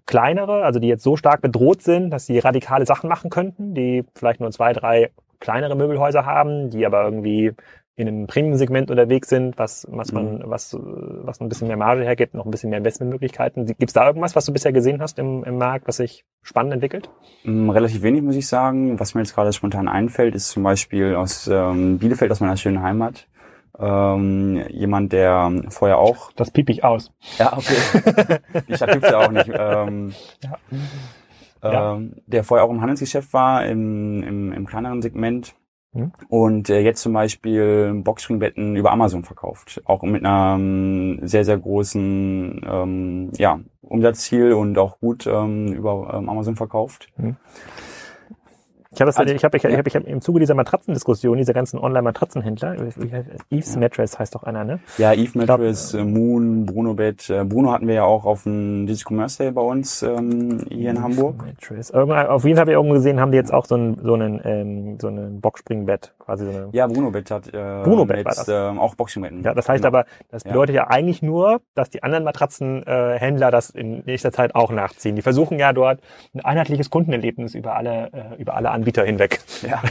kleinere, also die jetzt so stark bedroht sind, dass sie radikale Sachen machen könnten, die vielleicht nur zwei, drei kleinere Möbelhäuser haben, die aber irgendwie in einem Premium-Segment unterwegs sind, was, was man, mhm. was, was ein bisschen mehr Marge hergibt, noch ein bisschen mehr Investmentmöglichkeiten. Gibt es da irgendwas, was du bisher gesehen hast im, im Markt, was sich spannend entwickelt? Mm, relativ wenig, muss ich sagen. Was mir jetzt gerade spontan einfällt, ist zum Beispiel aus ähm, Bielefeld, aus meiner schönen Heimat. Ähm, jemand, der vorher auch. Das piep ich aus. Ja, okay. Die Stadt gibt's ja auch nicht. Ähm, ja ja. ähm, der vorher auch im Handelsgeschäft war, im, im, im kleineren Segment. Mhm. Und äh, jetzt zum Beispiel Boxspringbetten über Amazon verkauft. Auch mit einer ähm, sehr, sehr großen ähm, ja, Umsatzziel und auch gut ähm, über ähm, Amazon verkauft. Mhm. Ich habe also, ich hab, ich, ja. hab, ich hab im Zuge dieser Matratzendiskussion, dieser ganzen Online-Matratzenhändler, Eves ja. Mattress heißt doch einer, ne? Ja, Eve Mattress, glaub, äh, Moon, Bruno Bett. Äh, Bruno hatten wir ja auch auf dem Digital Commerce Day bei uns ähm, hier in Hamburg. Mattress. Auf jeden Fall habe ich irgendwo gesehen, haben die jetzt auch so ein so einen ähm, so einen Boxspringbett quasi so eine. Ja, Bruno Bett hat äh, Bruno Bett war das. Äh, auch Boxspringbetten. Ja, das heißt genau. aber, das bedeutet ja. ja eigentlich nur, dass die anderen Matratzenhändler äh, das in nächster Zeit auch nachziehen. Die versuchen ja dort ein einheitliches Kundenerlebnis über alle äh, über alle Anbieter hinweg ja.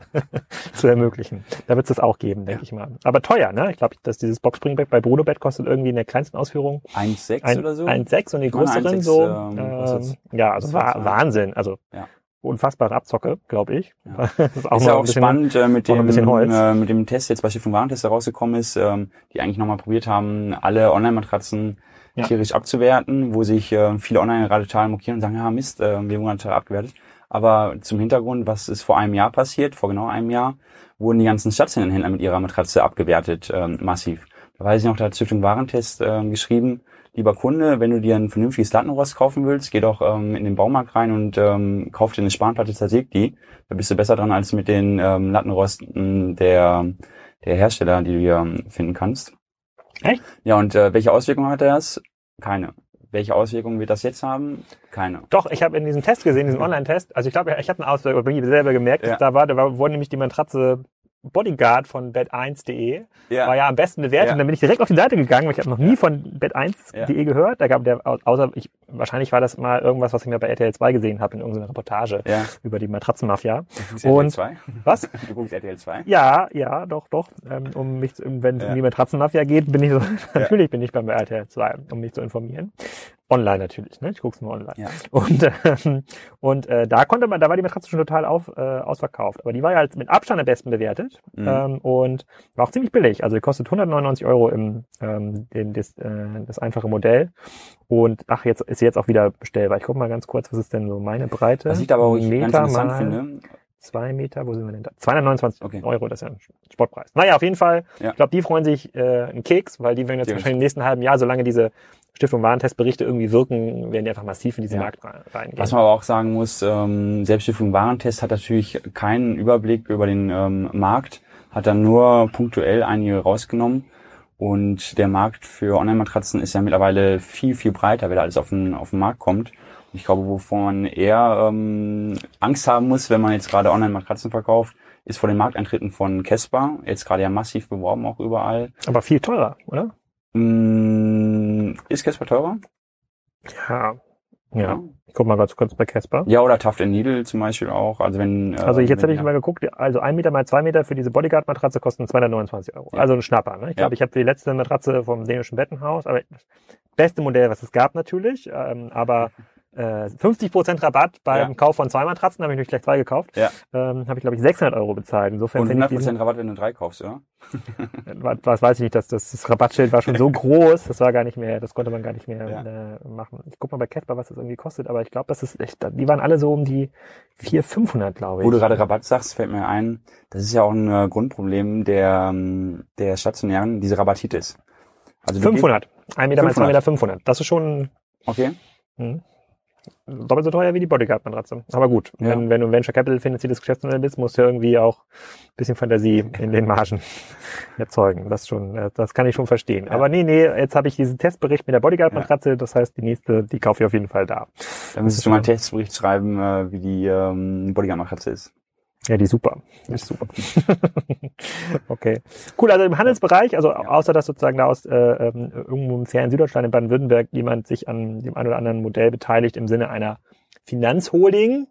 [LAUGHS] zu ermöglichen. Da wird es das auch geben, denke ja. ich mal. Aber teuer, ne? Ich glaube, dass dieses Boxspringbett bei Bruno Bett kostet irgendwie in der kleinsten Ausführung 1,6 oder so. 1,6 und die größeren so. Ähm, ähm, ja, also war, Wahnsinn. Also ja. unfassbare Abzocke, glaube ich. Ja. [LAUGHS] das ist auch, ist ja auch bisschen, spannend äh, mit dem äh, mit dem Test jetzt bei Schiff und Warentest herausgekommen ist, ähm, die eigentlich nochmal probiert haben, alle Online-Matratzen ja. tierisch abzuwerten, wo sich äh, viele online gerade total mokieren und sagen, ja Mist, äh, wir wurden total abgewertet. Aber zum Hintergrund, was ist vor einem Jahr passiert, vor genau einem Jahr, wurden die ganzen stationären Händler mit ihrer Matratze abgewertet, ähm, massiv. Da weiß ich noch, da hat Stiftung Warentest äh, geschrieben, lieber Kunde, wenn du dir ein vernünftiges Lattenrost kaufen willst, geh doch ähm, in den Baumarkt rein und ähm, kauf dir eine Spanplatte, zersäg die. Da bist du besser dran als mit den ähm, Lattenrosten der, der Hersteller, die du hier ähm, finden kannst. Echt? Ja, und äh, welche Auswirkungen hat das? Keine. Welche Auswirkungen wird das jetzt haben? Keine. Doch, ich habe in diesem Test gesehen, diesem Online-Test, also ich glaube, ich habe eine Auswirkung, bei mir selber gemerkt, ja. da war, da war, wurde nämlich die Matratze Bodyguard von bet1.de ja. war ja am besten bewertet. Ja. Und dann bin ich direkt auf die Seite gegangen, weil ich habe noch nie von bet1.de ja. gehört. Da gab der, außer ich, wahrscheinlich war das mal irgendwas, was ich mir bei RTL 2 gesehen habe in irgendeiner Reportage ja. über die Matratzenmafia. Und RTL 2? Was? [LAUGHS] Du guckst RTL 2? Ja, ja, doch, doch. Ähm, um mich, wenn es um die Matratzenmafia geht, bin ich so, [LAUGHS] natürlich bin ich beim RTL 2, um mich zu informieren. Online natürlich, ne? Ich guck's nur online. Ja. Und, ähm, und äh, da konnte man, da war die Matratze schon total auf, äh, ausverkauft. Aber die war ja halt mit Abstand am besten bewertet mhm. ähm, und war auch ziemlich billig. Also die kostet 199 Euro im ähm, den, das, äh, das einfache Modell. Und ach, jetzt ist jetzt auch wieder bestellbar. Ich guck mal ganz kurz, was ist denn so meine Breite? Was ich aber auch Meter ganz interessant finde, zwei Meter, wo sind wir denn da? 229 okay. Euro, das ist ja ein Sportpreis. Naja, auf jeden Fall, ja. ich glaube, die freuen sich äh, einen Keks, weil die werden jetzt die wahrscheinlich im nächsten halben Jahr, solange diese Stiftung Warentestberichte irgendwie wirken, werden die einfach massiv in diesen ja. Markt reingehen. Was man aber auch sagen muss, ähm, selbst Stiftung Warentest hat natürlich keinen Überblick über den ähm, Markt, hat dann nur punktuell einige rausgenommen. Und der Markt für Online-Matratzen ist ja mittlerweile viel, viel breiter, weil da alles auf den, auf den Markt kommt. Ich glaube, wovon man eher ähm, Angst haben muss, wenn man jetzt gerade Online-Matratzen verkauft, ist vor den Markteintritten von Casper. Jetzt gerade ja massiv beworben auch überall. Aber viel teurer, oder? Ist Casper teurer? Ja. Ja. Ich guck mal ganz kurz bei Casper. Ja, oder Taft Needle zum Beispiel auch. Also wenn. Äh, also jetzt habe ich ja. mal geguckt, also ein Meter mal zwei Meter für diese Bodyguard-Matratze kosten 229 Euro. Ja. Also ein Schnapper. Ne? Ich glaube, ja. ich habe die letzte Matratze vom dänischen Bettenhaus, aber das beste Modell, was es gab natürlich, ähm, aber 50% äh, Rabatt beim ja. Kauf von zwei Matratzen, habe ich natürlich gleich zwei gekauft. Ja. Ähm, habe ich, glaube ich, 600 Euro bezahlt. Insofern Und 100 Prozent Rabatt, wenn du drei kaufst, ja? was weiß ich nicht, dass das, das Rabattschild war schon so [LAUGHS] groß, das war gar nicht mehr, das konnte man gar nicht mehr ja. äh, machen. Ich guck mal bei Casper, was das irgendwie kostet, aber ich glaube, das ist echt, die waren alle so um die 400, 500, glaube ich. Wo du gerade Rabatt sagst, fällt mir ein, das ist ja auch ein äh, Grundproblem der, ähm, der stationären, diese Rabattitis. Also 500. 1 Meter 500. mal 2 Meter 500. Das ist schon. Okay. Hm doppelt so teuer wie die Bodyguard-Matratze. Aber gut, ja. wenn, wenn du Venture Capital finanziertes Geschäftsmodell bist, musst du irgendwie auch ein bisschen Fantasie in den Margen [LAUGHS] erzeugen. Das schon, äh, das kann ich schon verstehen. Ja. Aber nee, nee, jetzt habe ich diesen Testbericht mit der Bodyguard-Matratze, das heißt, die nächste, die kaufe ich auf jeden Fall da. Da müsstest du mal einen Testbericht schreiben, äh, wie die ähm, Bodyguard-Matratze ist. Ja, die ist super. Die ist super. [LAUGHS] okay. Cool, also im Handelsbereich, also außer dass sozusagen da aus äh, ähm, irgendwo im fernen Süddeutschland in Baden-Württemberg jemand sich an dem einen oder anderen Modell beteiligt im Sinne einer Finanzholding,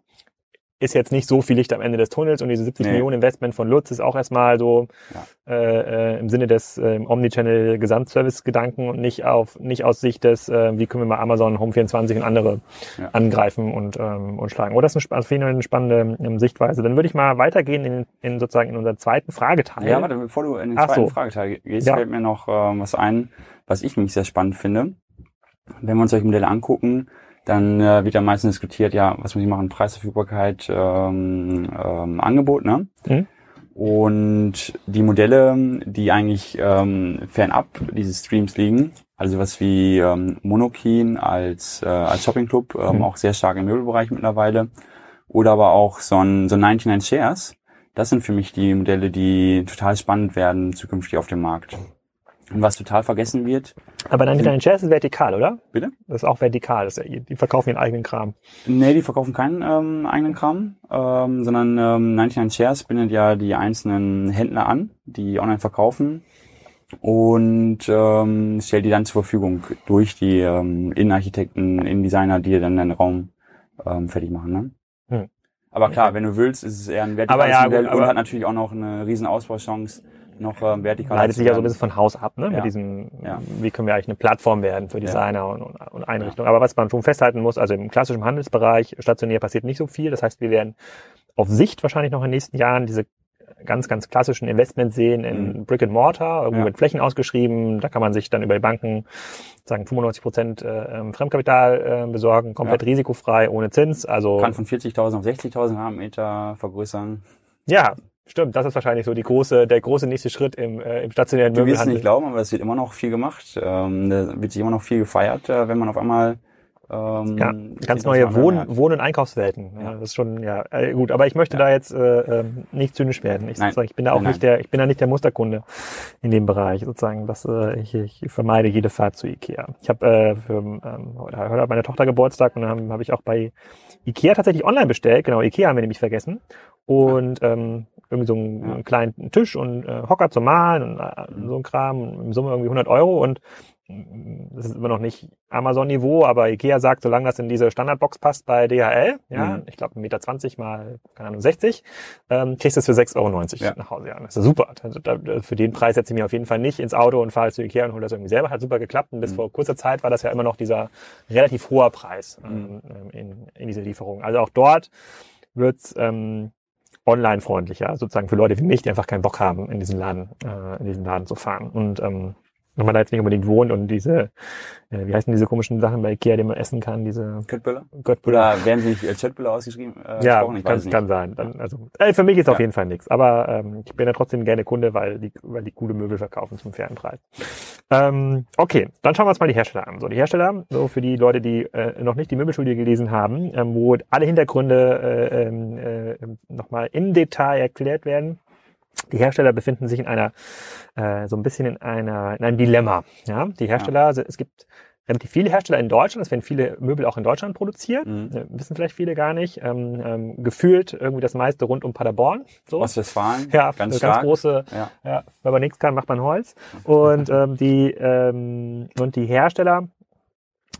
ist jetzt nicht so viel Licht am Ende des Tunnels und diese 70 nee. Millionen Investment von Lutz ist auch erstmal so ja. äh, äh, im Sinne des äh, Omnichannel Gesamtservice-Gedanken und nicht auf nicht aus Sicht des, äh, wie können wir mal Amazon Home 24 und andere ja. angreifen und ähm, und schlagen. Oh, das ist eine, also eine spannende ähm, Sichtweise. Dann würde ich mal weitergehen in, in sozusagen in unseren zweiten Frageteil. Ja, warte, bevor du in den Ach zweiten so. Frageteil gehst, ja. fällt mir noch äh, was ein, was ich nämlich sehr spannend finde. Wenn wir uns solche Modelle angucken, dann äh, wird ja meistens diskutiert, ja, was muss ich machen, Preisverfügbarkeit, ähm, ähm, Angebot, ne? Mhm. Und die Modelle, die eigentlich ähm, fernab dieses Streams liegen, also was wie ähm, Monokeen als, äh, als Shoppingclub, ähm, mhm. auch sehr stark im Möbelbereich mittlerweile, oder aber auch so ein, so 99 Shares, das sind für mich die Modelle, die total spannend werden zukünftig auf dem Markt. Was total vergessen wird. Aber dann dein Shares ist vertikal, oder? Bitte? Das ist auch vertikal. Das die verkaufen ihren eigenen Kram. Nee, die verkaufen keinen ähm, eigenen Kram, ähm, sondern ähm, 99 Shares bindet ja die einzelnen Händler an, die online verkaufen und ähm, stellt die dann zur Verfügung durch die ähm, Innenarchitekten, Innendesigner, die dann den Raum ähm, fertig machen. Ne? Hm. Aber klar, wenn du willst, ist es eher ein vertikales ja, Modell gut, und hat natürlich auch noch eine riesen Ausbauchance noch ähm, vertikal. Leitet sich ja so ein bisschen von Haus ab, ne? Ja. Mit diesem, ja. wie können wir eigentlich eine Plattform werden für Designer ja. und, und Einrichtungen. Aber was man schon festhalten muss, also im klassischen Handelsbereich stationär passiert nicht so viel. Das heißt, wir werden auf Sicht wahrscheinlich noch in den nächsten Jahren diese ganz, ganz klassischen Investments sehen in mhm. Brick and Mortar, irgendwo ja. mit Flächen ausgeschrieben. Da kann man sich dann über die Banken sagen 95 Prozent äh, ähm, Fremdkapital äh, besorgen, komplett ja. risikofrei, ohne Zins. Also kann von 40.000 auf 60.000 Quadratmeter vergrößern. Ja, Stimmt, das ist wahrscheinlich so die große, der große nächste Schritt im, äh, im stationären Du wirst es nicht glauben, aber es wird immer noch viel gemacht. Ähm, da wird sich immer noch viel gefeiert, äh, wenn man auf einmal ähm, ja, ganz neue Wohn-, Wohn und Einkaufswelten. Ja, das ist schon, ja, äh, gut. Aber ich möchte ja. da jetzt äh, ähm, nicht zynisch werden. Ich, sozusagen, ich bin da auch nein, nicht der, ich bin da nicht der Musterkunde in dem Bereich. Sozusagen, dass äh, ich, ich vermeide jede Fahrt zu Ikea. Ich habe äh, für ähm, heute hat meine Tochter Geburtstag und dann habe ich auch bei Ikea tatsächlich online bestellt. Genau, Ikea haben wir nämlich vergessen. Und ähm, irgendwie so einen, kleinen Tisch und äh, Hocker zum Malen und äh, so ein Kram, im Summe irgendwie 100 Euro und das ist immer noch nicht Amazon-Niveau, aber Ikea sagt, solange das in diese Standardbox passt bei DHL, ja, mhm. ich glaube 1,20 Meter mal, keine Ahnung, 60, ähm, kriegst du es für 6,90 Euro ja. nach Hause. Ja, das ist super. Also, für den Preis setze ich mich auf jeden Fall nicht ins Auto und fahre zu Ikea und hole das irgendwie selber. Hat super geklappt. Und bis mhm. vor kurzer Zeit war das ja immer noch dieser relativ hoher Preis ähm, mhm. in, in diese Lieferung. Also auch dort wird's ähm, online freundlicher, sozusagen für Leute wie mich, die einfach keinen Bock haben, in diesen Laden, äh, in diesen Laden zu fahren. Und ähm, wenn man da jetzt nicht unbedingt wohnt und diese, äh, wie heißen diese komischen Sachen bei Ikea, die man essen kann, diese Köttbüller? Köttbüller. Oder werden sie nicht als Köttbüller ausgeschrieben? Äh, ja, kann, kann sein. Dann, also äh, für mich ist ja. auf jeden Fall nichts. Aber ähm, ich bin ja trotzdem gerne Kunde, weil die, weil die gute Möbel verkaufen zum fairen Preis. Ähm, okay, dann schauen wir uns mal die Hersteller an. So, die Hersteller, so für die Leute, die äh, noch nicht die Möbelstudie gelesen haben, ähm, wo alle Hintergründe äh, ähm, äh, nochmal im Detail erklärt werden. Die Hersteller befinden sich in einer, äh, so ein bisschen in einer, in einem Dilemma. Ja, die Hersteller, ja. es gibt relativ viele Hersteller in Deutschland, es werden viele Möbel auch in Deutschland produziert, mhm. äh, wissen vielleicht viele gar nicht. Ähm, ähm, gefühlt irgendwie das meiste rund um Paderborn. So. Ostwestfalen. Ja, ganz, ganz große. Ja. ja. wenn man nichts kann, macht man Holz. Und [LAUGHS] ähm, die ähm, und die Hersteller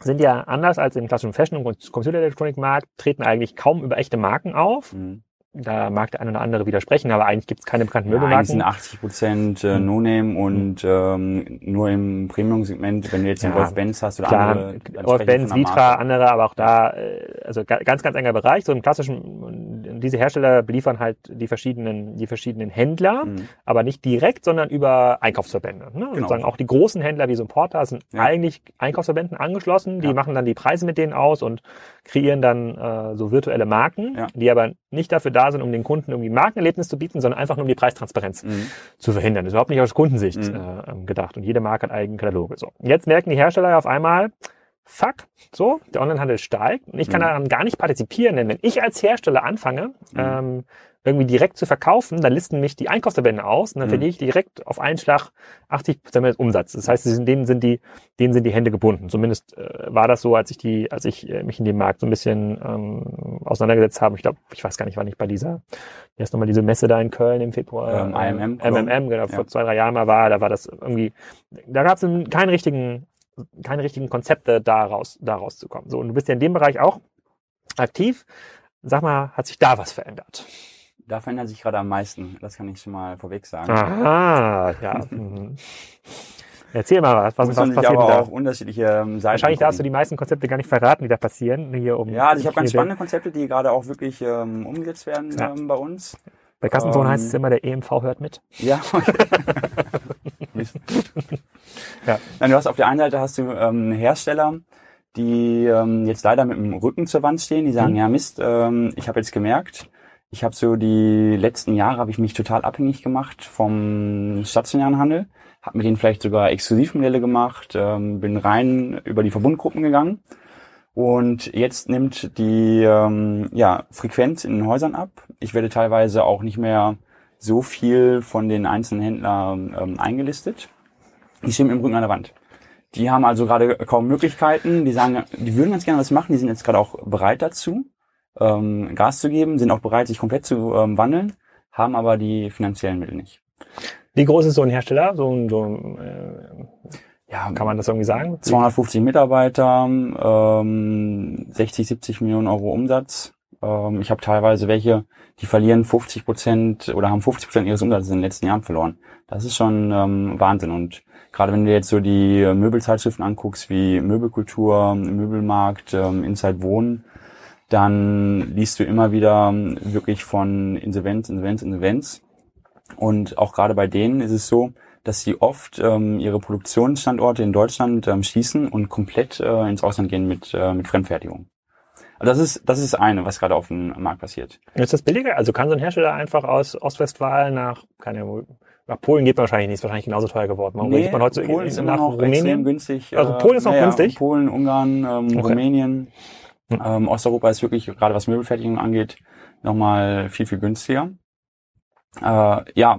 sind ja anders als im klassischen Fashion- und Computerelektronikmarkt, treten eigentlich kaum über echte Marken auf. Mhm da mag der eine oder andere widersprechen, aber eigentlich gibt es keine bekannten Möbelmarken. eigentlich sind 80 Prozent äh, hm. No-Name und ähm, nur im Premium-Segment, wenn du jetzt den ja, Wolf-Benz hast oder klar, andere. Wolf-Benz, Vitra, andere, aber auch da, äh, also ganz, ganz enger Bereich. So im klassischen, diese Hersteller beliefern halt die verschiedenen, die verschiedenen Händler, mhm. aber nicht direkt, sondern über Einkaufsverbände. Ne? Genau. Sozusagen auch die großen Händler wie so ein Porter sind ja. eigentlich Einkaufsverbänden angeschlossen, die ja. machen dann die Preise mit denen aus und kreieren dann äh, so virtuelle Marken, die aber nicht dafür da sind, um den Kunden irgendwie Markenerlebnis zu bieten, sondern einfach nur um die Preistransparenz mhm. zu verhindern. Das ist überhaupt nicht aus Kundensicht mhm. äh, ähm, gedacht. Und jede Marke hat eigene Kataloge. So. Jetzt merken die Hersteller auf einmal, fuck, so, der Onlinehandel steigt und ich kann mhm. daran gar nicht partizipieren, denn wenn ich als Hersteller anfange, mhm. ähm, irgendwie direkt zu verkaufen, dann listen mich die Einkaufsverbände aus und dann mhm. verliere ich direkt auf einen Schlag 80 Prozent des Umsatzes. Das heißt, denen sind die, denen sind die Hände gebunden. Zumindest äh, war das so, als ich die, als ich äh, mich in dem Markt so ein bisschen ähm, auseinandergesetzt habe. Ich glaube, ich weiß gar nicht, wann ich bei dieser, wie heißt nochmal diese Messe da in Köln im Februar, ähm, IMM, MMM, genau, ja. vor zwei, drei Jahren mal war, da war das irgendwie, da gab es keinen richtigen, keine richtigen Konzepte daraus, daraus zu kommen. So, und du bist ja in dem Bereich auch aktiv. Sag mal, hat sich da was verändert? Da verändert sich gerade am meisten. Das kann ich schon mal vorweg sagen. Aha, ja. [LAUGHS] Mhm. Erzähl mal was, was, Muss was passiert aber da? auch unterschiedliche ähm, Seiten Wahrscheinlich darfst du die meisten Konzepte gar nicht verraten, die da passieren. Hier um ja, also ich habe ganz spannende Konzepte, die gerade auch wirklich ähm, umgesetzt werden ja. ähm, bei uns. Bei Kassensohn ähm, heißt es immer, der EMV hört mit. Ja. [LAUGHS] ja. Nein, du hast auf der einen Seite hast du ähm, Hersteller, die ähm, jetzt leider mit dem Rücken zur Wand stehen. Die sagen, mhm. ja Mist, ähm, ich habe jetzt gemerkt, ich habe so die letzten Jahre habe ich mich total abhängig gemacht vom stationären Handel, habe mit denen vielleicht sogar Exklusivmodelle gemacht, ähm, bin rein über die Verbundgruppen gegangen und jetzt nimmt die ähm, ja, Frequenz in den Häusern ab. Ich werde teilweise auch nicht mehr so viel von den einzelnen Händlern ähm, eingelistet. Die stehen im Rücken an der Wand. Die haben also gerade kaum Möglichkeiten. Die sagen, die würden ganz gerne was machen. Die sind jetzt gerade auch bereit dazu, ähm, Gas zu geben, sind auch bereit, sich komplett zu ähm, wandeln, haben aber die finanziellen Mittel nicht. Wie groß ist so ein Hersteller? So ein, so ein äh, ja, kann man das irgendwie sagen? 250 Mitarbeiter, ähm, 60, 70 Millionen Euro Umsatz. Ähm, ich habe teilweise welche, die verlieren 50 Prozent oder haben 50 Prozent ihres Umsatzes in den letzten Jahren verloren. Das ist schon ähm, Wahnsinn. Und gerade wenn du jetzt so die Möbelzeitschriften anguckst, wie Möbelkultur, Möbelmarkt, ähm, Inside Wohnen, dann liest du immer wieder wirklich von Insolvenz, Insolvenz, Insolvenz. Und auch gerade bei denen ist es so, dass sie oft ähm, ihre Produktionsstandorte in Deutschland ähm, schließen und komplett äh, ins Ausland gehen mit, äh, mit Fremdfertigung. Also das ist, das ist eine, was gerade auf dem Markt passiert. Ist das billiger? Also kann so ein Hersteller einfach aus Ostwestfalen nach, keine Ahnung, nach Polen geht man wahrscheinlich nicht, ist wahrscheinlich genauso teuer geworden. Warum nee, geht man heute Polen ist immer noch Rumänien? extrem günstig. Also Polen ist noch naja, günstig? Polen, Ungarn, ähm, okay. Rumänien. Hm. Ähm, Osteuropa ist wirklich, gerade was Möbelfertigung angeht, nochmal viel, viel günstiger. Äh, ja,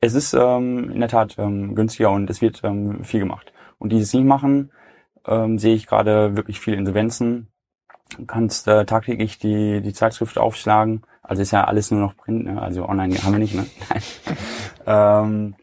es ist ähm, in der Tat ähm, günstiger und es wird ähm, viel gemacht. Und die es nicht machen, ähm, sehe ich gerade wirklich viele Insolvenzen. Du kannst äh, tagtäglich die, die Zeitschrift aufschlagen. Also ist ja alles nur noch Print, ne? also online haben wir nicht. Ne? [LAUGHS] ähm,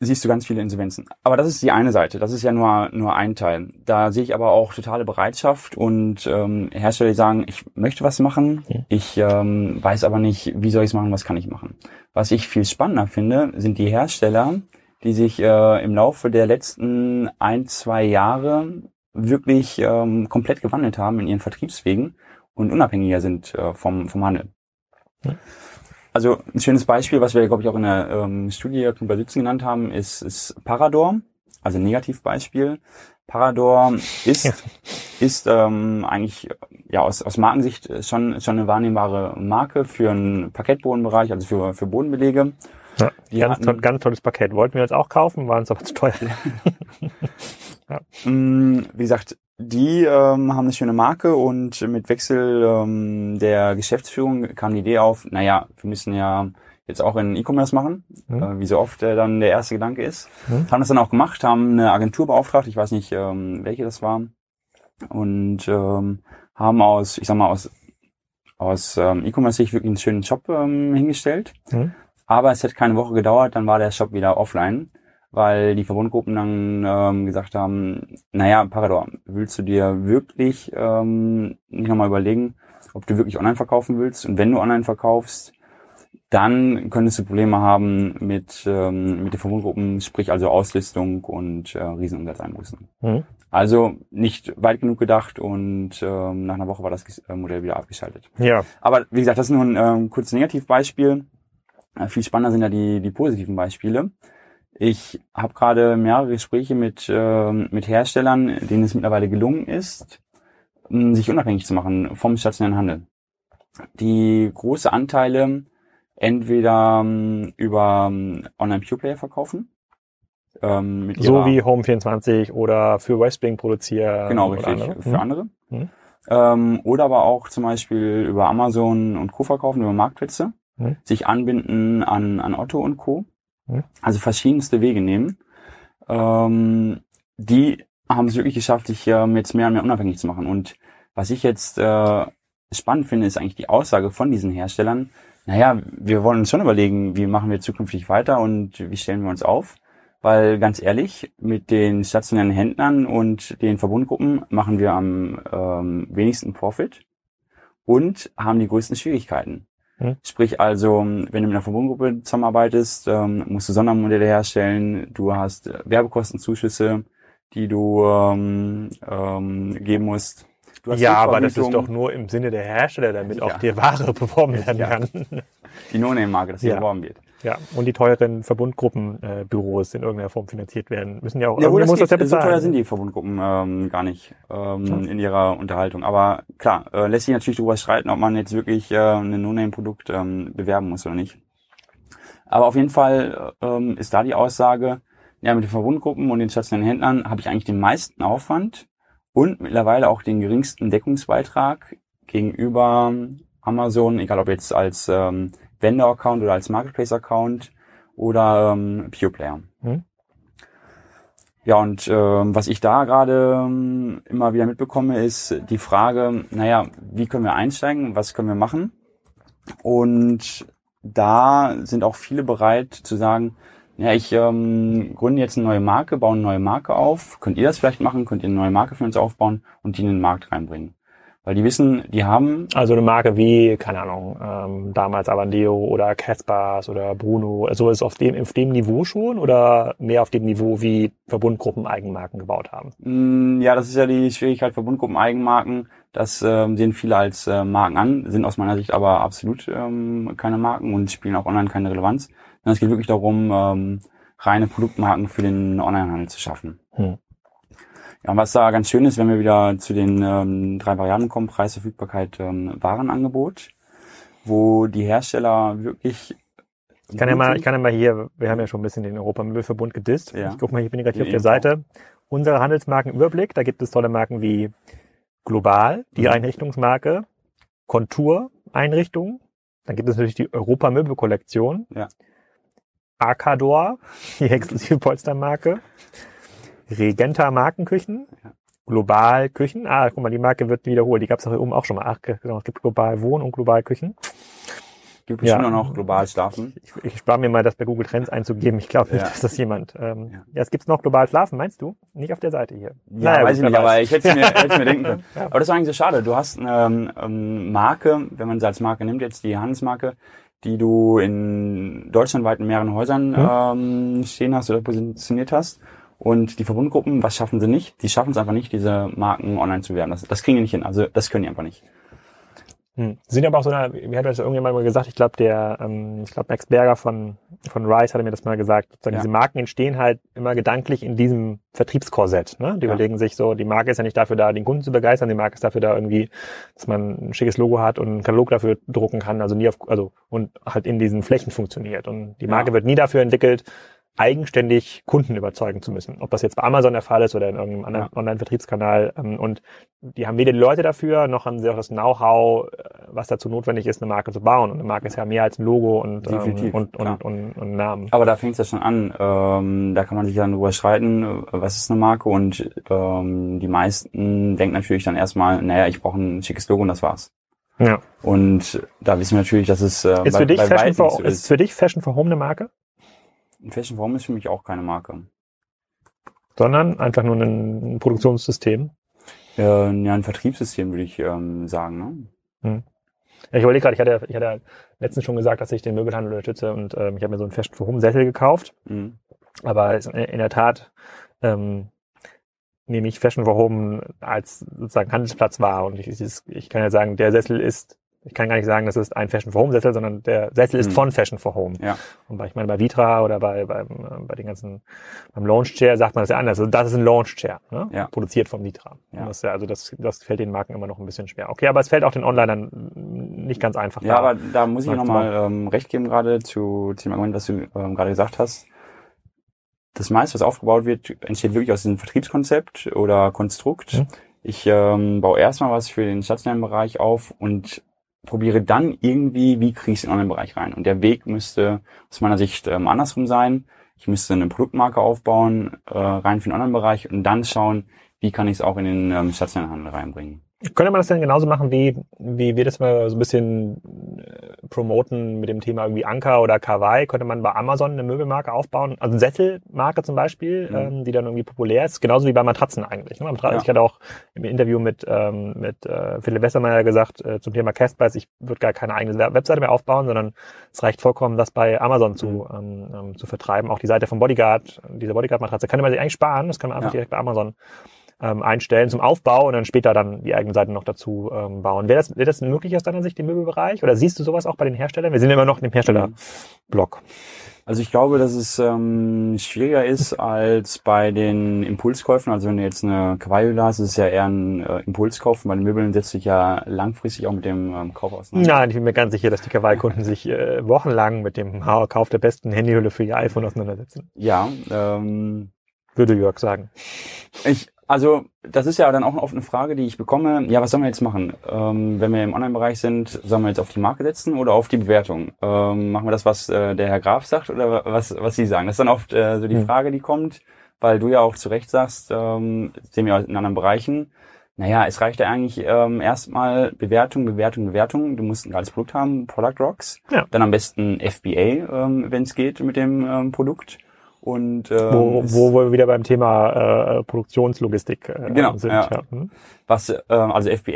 siehst du ganz viele Insolvenzen. Aber das ist die eine Seite, das ist ja nur, nur ein Teil. Da sehe ich aber auch totale Bereitschaft und ähm, Hersteller, die sagen, ich möchte was machen, ich ähm, weiß aber nicht, wie soll ich es machen, was kann ich machen. Was ich viel spannender finde, sind die Hersteller, die sich äh, im Laufe der letzten ein, zwei Jahre wirklich ähm, komplett gewandelt haben in ihren Vertriebswegen und unabhängiger sind äh, vom, vom Handel. Ja. Also ein schönes Beispiel, was wir, glaube ich, auch in der ähm, Studie bei Sitzen genannt haben, ist, ist Parador, also ein Negativbeispiel. Parador ist, ja. ist ähm, eigentlich ja aus, aus Markensicht schon, schon eine wahrnehmbare Marke für einen Parkettbodenbereich, also für, für Bodenbelege. Ja, ganz, hatten, toll, ganz tolles Paket. Wollten wir jetzt auch kaufen, waren uns aber zu teuer. [LAUGHS] ja. Mm, wie gesagt, die ähm, haben eine schöne Marke und mit Wechsel ähm, der Geschäftsführung kam die Idee auf, naja, wir müssen ja jetzt auch in E-Commerce machen, mhm. äh, wie so oft äh, dann der erste Gedanke ist. Mhm. Haben das dann auch gemacht, haben eine Agentur beauftragt, ich weiß nicht, ähm, welche das war, und ähm, haben aus, ich sag mal, aus, aus ähm, E-Commerce-Sicht wirklich einen schönen Shop ähm, hingestellt. Mhm. Aber es hat keine Woche gedauert, dann war der Shop wieder offline weil die Verbundgruppen dann ähm, gesagt haben, naja, Parador, willst du dir wirklich ähm, nicht nochmal überlegen, ob du wirklich online verkaufen willst? Und wenn du online verkaufst, dann könntest du Probleme haben mit, ähm, mit den Verbundgruppen, sprich also Auslistung und äh, Riesenumsatzeinbußen. Mhm. Also nicht weit genug gedacht und ähm, nach einer Woche war das äh, Modell wieder abgeschaltet. Ja. Aber wie gesagt, das ist nur ein ähm, kurzes Negativbeispiel. Äh, viel spannender sind ja die, die positiven Beispiele. Ich habe gerade mehrere Gespräche mit, äh, mit Herstellern, denen es mittlerweile gelungen ist, sich unabhängig zu machen vom stationären Handel. Die große Anteile entweder ähm, über ähm, Online-Pure-Player verkaufen. Ähm, mit so wie Home24 oder für Westwing produzieren. Genau, richtig, andere. für mhm. andere. Mhm. Ähm, oder aber auch zum Beispiel über Amazon und Co. verkaufen, über Marktplätze. Mhm. Sich anbinden an, an Otto und Co. Hm? Also verschiedenste Wege nehmen. Ähm, die haben es wirklich geschafft, sich ähm, jetzt mehr und mehr unabhängig zu machen. Und was ich jetzt äh, spannend finde, ist eigentlich die Aussage von diesen Herstellern. Naja, wir wollen uns schon überlegen, wie machen wir zukünftig weiter und wie stellen wir uns auf. Weil ganz ehrlich, mit den stationären Händlern und den Verbundgruppen machen wir am ähm, wenigsten Profit und haben die größten Schwierigkeiten. Hm. Sprich also, wenn du mit einer Verbundgruppe zusammenarbeitest, ähm, musst du Sondermodelle herstellen, du hast äh, Werbekostenzuschüsse, die du ähm, ähm, geben musst. ja, aber das ist doch nur im Sinne der Hersteller, damit ja. auch die Ware [LAUGHS] beworben werden ja. kann. Die No-Name-Marke, dass sie ja. beworben wird. Ja, und die teuren Verbundgruppenbüros äh, in irgendeiner Form finanziert werden, müssen ja auch. Ja, muss das ja bezahlen. So teuer sind die Verbundgruppen ähm, gar nicht ähm, in ihrer Unterhaltung. Aber klar, äh, lässt sich natürlich darüber streiten, ob man jetzt wirklich äh, ein No-Name-Produkt ähm, bewerben muss oder nicht. Aber auf jeden Fall ähm, ist da die Aussage, ja, mit den Verbundgruppen und den stationären Händlern habe ich eigentlich den meisten Aufwand und mittlerweile auch den geringsten Deckungsbeitrag gegenüber Amazon, egal ob jetzt als ähm, Vendor-Account oder als Marketplace-Account oder ähm, Pure Player. Mhm. Ja, und ähm, was ich da gerade ähm, immer wieder mitbekomme, ist die Frage, naja, wie können wir einsteigen, was können wir machen? Und da sind auch viele bereit zu sagen, ja, ich ähm, gründe jetzt eine neue Marke, baue eine neue Marke auf. Könnt ihr das vielleicht machen? Könnt ihr eine neue Marke für uns aufbauen und die in den Markt reinbringen? Weil die wissen, die haben. Also eine Marke wie, keine Ahnung, ähm, damals Avandeo oder Caspars oder Bruno. Also ist auf dem, auf dem Niveau schon oder mehr auf dem Niveau, wie Verbundgruppen Eigenmarken gebaut haben? Mm, ja, das ist ja die Schwierigkeit, Verbundgruppen Eigenmarken. Das ähm, sehen viele als äh, Marken an, sind aus meiner Sicht aber absolut ähm, keine Marken und spielen auch online keine Relevanz. Es geht wirklich darum, ähm, reine Produktmarken für den Onlinehandel zu schaffen. Hm. Ja, und was da ganz schön ist, wenn wir wieder zu den ähm, drei Varianten kommen, Preis, Verfügbarkeit, ähm, Warenangebot, wo die Hersteller wirklich ich kann ja mal, ich kann ja mal hier, wir haben ja schon ein bisschen den Europamöbelverbund gedisst. Ja. Ich guck mal, ich bin gerade hier auf der Seite. Unsere Handelsmarkenüberblick, da gibt es tolle Marken wie Global, die mhm. Einrichtungsmarke, Kontur Einrichtung, dann gibt es natürlich die Europamöbelkollektion, ja. Arcador, die exklusive Polstermarke, Regenta Markenküchen, Global Küchen. Ah, guck mal, die Marke wird wiederholt. Die gab es auch hier oben auch schon mal. Ach, genau, es gibt Global Wohn und Global Küchen. Gibt bestimmt ja. noch global schlafen. Ich, ich spare mir mal, das bei Google Trends einzugeben. Ich glaube nicht, ja. dass das jemand. Ähm, ja. ja, es gibt's noch global schlafen, meinst du? Nicht auf der Seite hier. Ja, naja, weiß ich nicht, aber ich hätte es mir, [LAUGHS] hätte mir denken können. ja. Aber das ist eigentlich so schade. Du hast eine ähm, Marke, wenn man sie als Marke nimmt, jetzt die Handelsmarke, die du in deutschlandweit in mehreren Häusern hm. ähm, stehen hast oder positioniert hast. Und die Verbundgruppen, was schaffen sie nicht? Die schaffen es einfach nicht, diese Marken online zu werden. Das, das kriegen die nicht hin. Also das können die einfach nicht. Hm. Sind aber auch so eine, mir hat das irgendjemand mal gesagt, ich glaube, der, ähm, ich glaube, Max Berger von, von Rice hatte mir das mal gesagt. Ja. Diese Marken entstehen halt immer gedanklich in diesem Vertriebskorsett. Ne? Die ja. überlegen sich so, die Marke ist ja nicht dafür da, den Kunden zu begeistern, die Marke ist dafür da irgendwie, dass man ein schickes Logo hat und einen Katalog dafür drucken kann, also nie auf, also und halt in diesen Flächen funktioniert. Und die Marke ja. wird nie dafür entwickelt, eigenständig Kunden überzeugen zu müssen. Ob das jetzt bei Amazon der Fall ist oder in irgendeinem anderen ja. Online-Vertriebskanal. Ähm, und die haben weder die Leute dafür, noch haben sie auch das Know-how, äh, was dazu notwendig ist, eine Marke zu bauen. Und eine Marke ist ja mehr als ein Logo und, ähm, und, und, und, und, Namen. Aber da fängt es ja schon an. Ähm, da kann man sich dann drüber streiten, was ist eine Marke. Und ähm, die meisten denken natürlich dann erstmal, naja, ich brauche ein schickes Logo und das war's. Ja. Und da wissen wir natürlich, dass es äh, ist, bei, für dich Fashion for, so ist. ist für dich Fashion for Home eine Marke? Fashion Form ist für mich auch keine Marke. Sondern einfach nur ein Produktionssystem? Äh, ja, ein Vertriebssystem würde ich ähm, sagen. Ne? Hm. Ja, ich überlege gerade, ich hatte, ich hatte letztens schon gesagt, dass ich den Möbelhandel unterstütze und ähm, ich habe mir so einen Fashion for Home Sessel gekauft. Mhm. Aber in der Tat ähm, nehme ich Fashion for Home als sozusagen Handelsplatz wahr. Und ich, ich kann ja sagen, der Sessel ist ich kann gar nicht sagen, das ist ein Fashion for Home Sessel, sondern der Sessel ist mhm. von Fashion for Home. Ja. Und bei, ich meine, bei Vitra oder bei, bei, bei den ganzen, beim Launch Chair sagt man das ja anders. Also das ist ein Launch Chair, ne? ja. produziert von Vitra. Ja. Das, ja, also das, das fällt den Marken immer noch ein bisschen schwer. Okay, aber es fällt auch den Onlinern nicht ganz einfach. Ja, da, aber da muss ich nochmal ähm, recht geben gerade zu, zu dem Argument, was du ähm, gerade gesagt hast. Das meiste, was aufgebaut wird, entsteht wirklich aus diesem Vertriebskonzept oder Konstrukt. Mhm. Ich ähm, baue erstmal was für den stationären Bereich auf und probiere dann irgendwie, wie kriege ich es in einen Bereich rein. Und der Weg müsste aus meiner Sicht ähm, andersrum sein. Ich müsste eine Produktmarke aufbauen, äh, rein für den anderen Bereich und dann schauen, wie kann ich es auch in den ähm, stationären Handel reinbringen. Könnte man das denn genauso machen, wie, wie wir das mal so ein bisschen äh, promoten mit dem Thema irgendwie Anker oder Kawaii? Könnte man bei Amazon eine Möbelmarke aufbauen? Also eine Sesselmarke zum Beispiel, mhm. ähm, die dann irgendwie populär ist. Genauso wie bei Matratzen eigentlich. Ne? Ja. Ich hatte auch im Interview mit, ähm, mit äh, Philipp Westermeier gesagt äh, zum Thema Castbites, ich würde gar keine eigene Webseite mehr aufbauen, sondern es reicht vollkommen, das bei Amazon zu, mhm. ähm, ähm zu vertreiben. Auch die Seite von Bodyguard, diese Bodyguard-Matratze, kann man sich eigentlich sparen. Das kann man einfach ja. direkt bei Amazon ähm, einstellen zum Aufbau und dann später dann die eigenen Seiten noch dazu ähm, bauen. Wäre das, wäre das möglich aus deiner Sicht im Möbelbereich? Oder siehst du sowas auch bei den Herstellern? Wir sind immer noch im Herstellerblock. Also ich glaube, dass es ähm, schwieriger ist als bei den Impulskäufen. Also wenn du jetzt eine Cavallo hast, ist es ja eher ein äh, Impulskauf. Bei den Möbeln setzt sich ja langfristig auch mit dem ähm, Kauf auseinander. Nein, ich bin mir ganz sicher, dass die Cavallo-Kunden sich äh, wochenlang mit dem Kauf der besten Handyhülle für ihr iPhone auseinandersetzen. Ja, ähm, würde Jörg sagen. Ich, also das ist ja dann auch oft eine Frage, die ich bekomme. Ja, was sollen wir jetzt machen? Ähm, wenn wir im Online-Bereich sind, sollen wir jetzt auf die Marke setzen oder auf die Bewertung? Ähm, machen wir das, was äh, der Herr Graf sagt oder was, was Sie sagen? Das ist dann oft äh, so die hm. Frage, die kommt, weil du ja auch zu Recht sagst, ähm, sehen wir in anderen Bereichen, naja, es reicht ja eigentlich ähm, erstmal Bewertung, Bewertung, Bewertung. Du musst ein geiles Produkt haben, Product Rocks. Ja. Dann am besten FBA, ähm, wenn es geht mit dem ähm, Produkt. Und, ähm, wo, wo wir wieder beim Thema äh, Produktionslogistik äh, genau, sind. Ja. ja. Hm. Was, äh, also FBA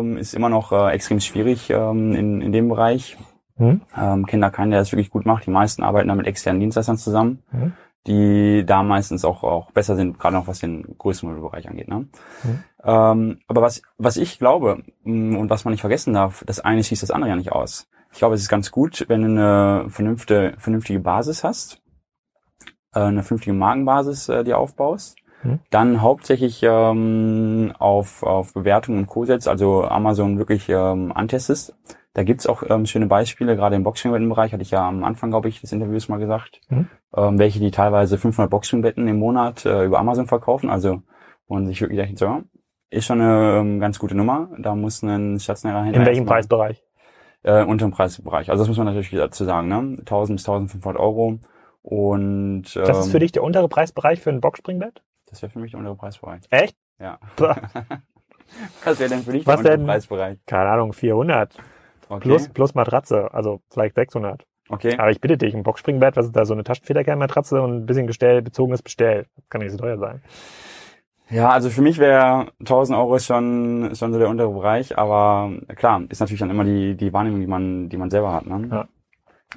ähm, ist immer noch äh, extrem schwierig ähm, in, in dem Bereich. Hm. Ähm, kenne da keinen, der das wirklich gut macht. Die meisten arbeiten da mit externen Dienstleistern zusammen, hm. die da meistens auch, auch besser sind, gerade noch was den größeren Bereich angeht. Ne? Hm. Ähm, aber was, was ich glaube mm, und was man nicht vergessen darf, das eine schließt das andere ja nicht aus. Ich glaube, es ist ganz gut, wenn du eine vernünftige, vernünftige Basis hast äh, eine vernünftige Markenbasis äh, dir aufbaust. Mhm. Dann hauptsächlich ähm, auf, auf Bewertungen und Co-Sets, also Amazon wirklich ähm, antestest. Da gibt's auch ähm, schöne Beispiele, gerade im Boxspringbetten-Bereich, hatte ich ja am Anfang, glaube ich, des Interviews mal gesagt, mhm. ähm, welche die teilweise 500 Boxspringbetten im Monat äh, über Amazon verkaufen. Also, man sich wirklich denkt, so, ist schon eine ähm, ganz gute Nummer. Da muss ein stationärer Händler... In welchem Preisbereich? Äh, unter dem Preisbereich. Also das muss man natürlich dazu sagen, ne? 1000 bis 1500 Euro und, ähm, das ist für ähm, dich der untere Preisbereich für ein Boxspringbett? Das wäre für mich der untere Preisbereich. Echt? Ja. [LAUGHS] Was wäre denn für dich Was der untere? Preisbereich? Keine Ahnung, 400. Okay. Plus, plus Matratze, also vielleicht 600. Okay. Aber ich bitte dich, ein Boxspringbett, was ist da so eine Taschenfederkernmatratze und ein bisschen Gestell, bezogenes Bestell. Das kann nicht so teuer sein. Ja, also für mich wäre 1000 Euro schon, schon so der untere Bereich, aber klar, ist natürlich dann immer die, die Wahrnehmung, die man, die man selber hat. Ne? Ja.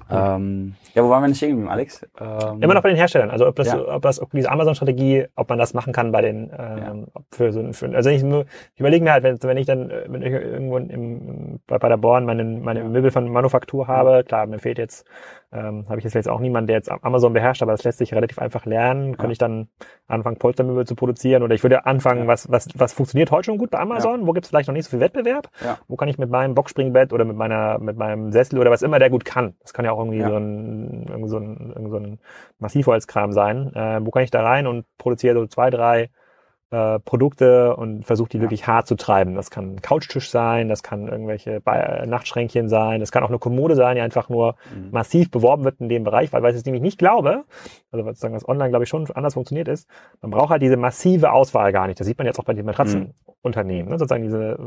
Ähm, ja, wo waren wir nicht stehen Alex? Ähm, Immer noch bei den Herstellern. Also ob das, ja. ob das, ob diese Amazon-Strategie, ob man das machen kann bei den, ähm, ja. für so für, also ich, ich überlege mir halt, wenn, wenn ich dann, wenn ich irgendwo im, bei, bei der Born meine, meine Möbel von Manufaktur habe, klar, mir fehlt jetzt ähm, habe ich jetzt auch niemanden, der jetzt Amazon beherrscht, aber das lässt sich relativ einfach lernen. Ja. Könnte ich dann anfangen, Polstermöbel zu produzieren oder ich würde anfangen, ja. was, was, was funktioniert heute schon gut bei Amazon? Ja. Wo gibt es vielleicht noch nicht so viel Wettbewerb? Ja. Wo kann ich mit meinem Boxspringbett oder mit meiner, mit meinem Sessel oder was immer der gut kann? Das kann ja auch irgendwie so ein, irgendwie so ein, irgendwie so ein Massivholzkram sein. Äh, wo kann ich da rein und produziere so zwei, drei äh, Produkte und versucht die ja. wirklich hart zu treiben. Das kann ein Couchtisch sein, das kann irgendwelche Be Nachtschränkchen sein, das kann auch eine Kommode sein, die einfach nur mhm. massiv beworben wird in dem Bereich, weil, weil ich es nämlich nicht glaube, also was sagen, das online glaube ich schon anders funktioniert ist, man braucht halt diese massive Auswahl gar nicht. Das sieht man jetzt auch bei den Matratzenunternehmen. Ne? Sozusagen diese,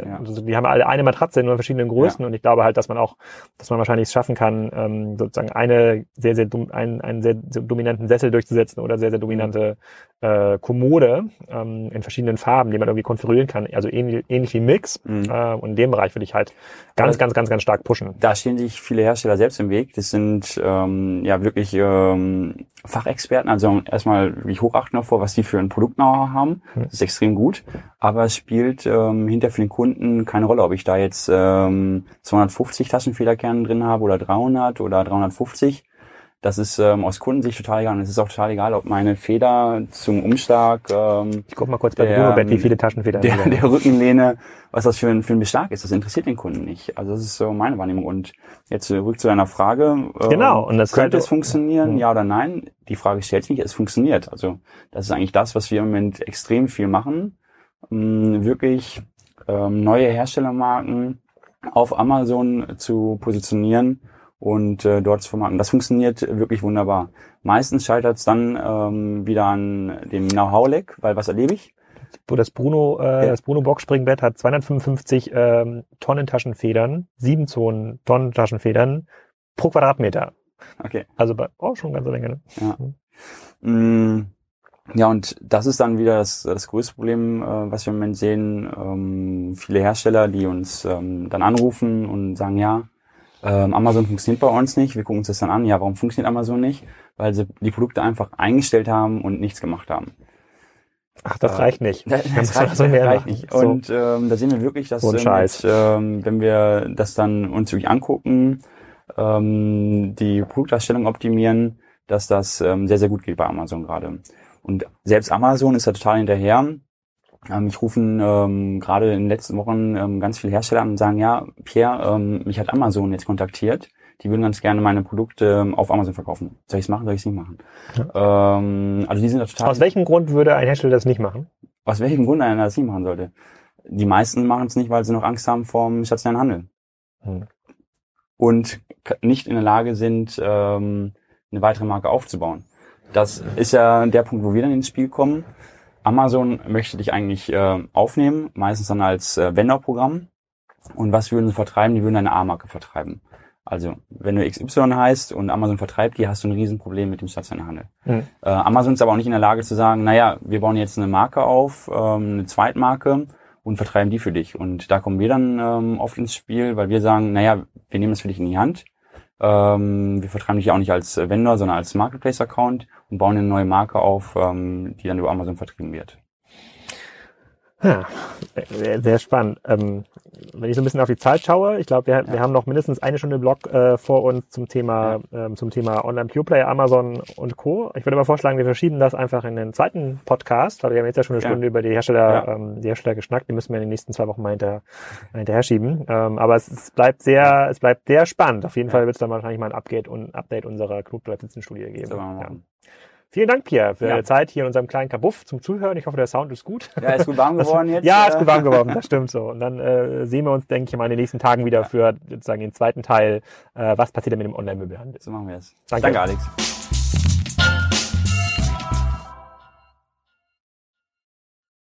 äh, ja. also die haben alle eine Matratze in nur verschiedenen Größen ja. und ich glaube halt, dass man auch, dass man wahrscheinlich es schaffen kann, ähm, sozusagen eine sehr, sehr, einen, einen sehr, sehr dominanten Sessel durchzusetzen oder sehr, sehr dominante äh, Kommode ähm, in verschiedenen Farben, die man irgendwie konfigurieren kann, also ähnlich, ähnlich wie Mix. Mhm. Äh, und in dem Bereich würde ich halt ganz, ganz, ganz, ganz stark pushen. Da stehen sich viele Hersteller selbst im Weg. Das sind ähm, ja wirklich ähm, Fachexperten, also erstmal wirklich hochachten davor, was die für ein Produkt-Know-how haben. Mhm. Das ist extrem gut. Aber es spielt ähm, hinter für den Kunden keine Rolle, ob ich da jetzt ähm, 250 Taschenfederkerne drin habe oder 300 oder 350 das ist ähm, aus Kundensicht total egal. Und es ist auch total egal, ob meine Feder zum Umschlag. Ähm, ich guck mal kurz bei der, Bruno Bett, wie viele Taschenfedern. Der, [LAUGHS] der Rückenlehne, was das für ein, für ein Beschlag ist, das interessiert den Kunden nicht. Also das ist so meine Wahrnehmung. Und jetzt zurück zu deiner Frage. Ähm, genau. Und das könnte es funktionieren, ja oder nein? Die Frage stellt sich nicht. Es funktioniert. Also das ist eigentlich das, was wir im Moment extrem viel machen. Ähm, wirklich ähm, neue Herstellermarken auf Amazon zu positionieren und äh, dort zu vermarkten. Das funktioniert wirklich wunderbar. Meistens scheitert es dann ähm, wieder an dem Know-how-Leck, weil was erlebe ich? Das Bruno, äh, ja. das Bruno Box Springbett hat 255 ähm, Tonnen Taschenfedern, 7 Zonen Tonnen Taschenfedern pro Quadratmeter. Okay. Also bei, oh, schon eine ganze Menge. Ne? Ja. Mhm. Ja, und das ist dann wieder das, das größte Problem, äh, was wir im Moment sehen. Ähm, viele Hersteller, die uns ähm, dann anrufen und sagen, ja, ähm, Amazon funktioniert bei uns nicht. Wir gucken uns das dann an. Ja, warum funktioniert Amazon nicht? Weil sie die Produkte einfach eingestellt haben und nichts gemacht haben. Ach, das äh, reicht nicht. Das, das [LAUGHS] reicht, mehr reicht nicht. Und so. ähm, da sehen wir wirklich, dass so mit, ähm, wenn wir das dann uns wirklich angucken, ähm, die Produktdarstellung optimieren, dass das ähm, sehr, sehr gut geht bei Amazon gerade. Und selbst Amazon ist da total hinterher. Ähm, ich rufen ähm, gerade in den letzten Wochen ähm, ganz viele Hersteller an und sagen, ja, Pierre, ähm, mich hat Amazon jetzt kontaktiert. Die würden ganz gerne meine Produkte ähm, auf Amazon verkaufen. Soll ich es machen, soll ich es nicht machen? Ja. Ähm, also die sind da total. Aus welchem Grund würde ein Hersteller das nicht machen? Aus welchem Grund einer das nicht machen sollte? Die meisten machen es nicht, weil sie noch Angst haben vom stationären Handel. Hm. Und nicht in der Lage sind, ähm, eine weitere Marke aufzubauen. Das ist ja der Punkt, wo wir dann ins Spiel kommen. Amazon möchte dich eigentlich äh, aufnehmen, meistens dann als äh, Vendor-Programm. Und was würden sie vertreiben? Die würden eine A-Marke vertreiben. Also, wenn du XY heißt und Amazon vertreibt die, hast du ein Riesenproblem mit dem stationären Handel. Mhm. Äh, Amazon ist aber auch nicht in der Lage zu sagen, naja, wir bauen jetzt eine Marke auf, ähm, eine Zweitmarke und vertreiben die für dich. Und da kommen wir dann ähm, oft ins Spiel, weil wir sagen, naja, wir nehmen es für dich in die Hand. Ähm, wir vertreiben dich auch nicht als Vendor, sondern als Marketplace-Account und bauen eine neue Marke auf, ähm, die dann über Amazon vertrieben wird. Ja, sehr, sehr spannend. Ähm, wenn ich so ein bisschen auf die Zeit schaue, ich glaube, wir, ja. wir haben noch mindestens eine Stunde Blog äh, vor uns zum Thema ja. ähm, zum Thema Online Pure Player, Amazon und Co. Ich würde mal vorschlagen, wir verschieben das einfach in den zweiten Podcast, weil wir haben jetzt ja schon eine Stunde über die Hersteller, ähm, die Hersteller geschnackt. Die müssen wir in den nächsten zwei Wochen mal hinter, hinterher schieben. Ähm, aber es, es, bleibt sehr, es bleibt sehr spannend. Auf jeden Fall wird es dann wahrscheinlich mal ein Update und Update unserer Knutblatt-Studie geben. Vielen Dank, Pierre, für ja. deine Zeit hier in unserem kleinen Kabuff zum Zuhören. Ich hoffe, der Sound ist gut. Ja, ist gut warm [LAUGHS] geworden jetzt. Ja, ist gut warm geworden, das stimmt so. Und dann äh, sehen wir uns, denke ich mal, in den nächsten Tagen wieder für sozusagen den zweiten Teil, äh, was passiert denn mit dem Online-Möbelhandel. So machen wir es. Danke. Danke, Alex.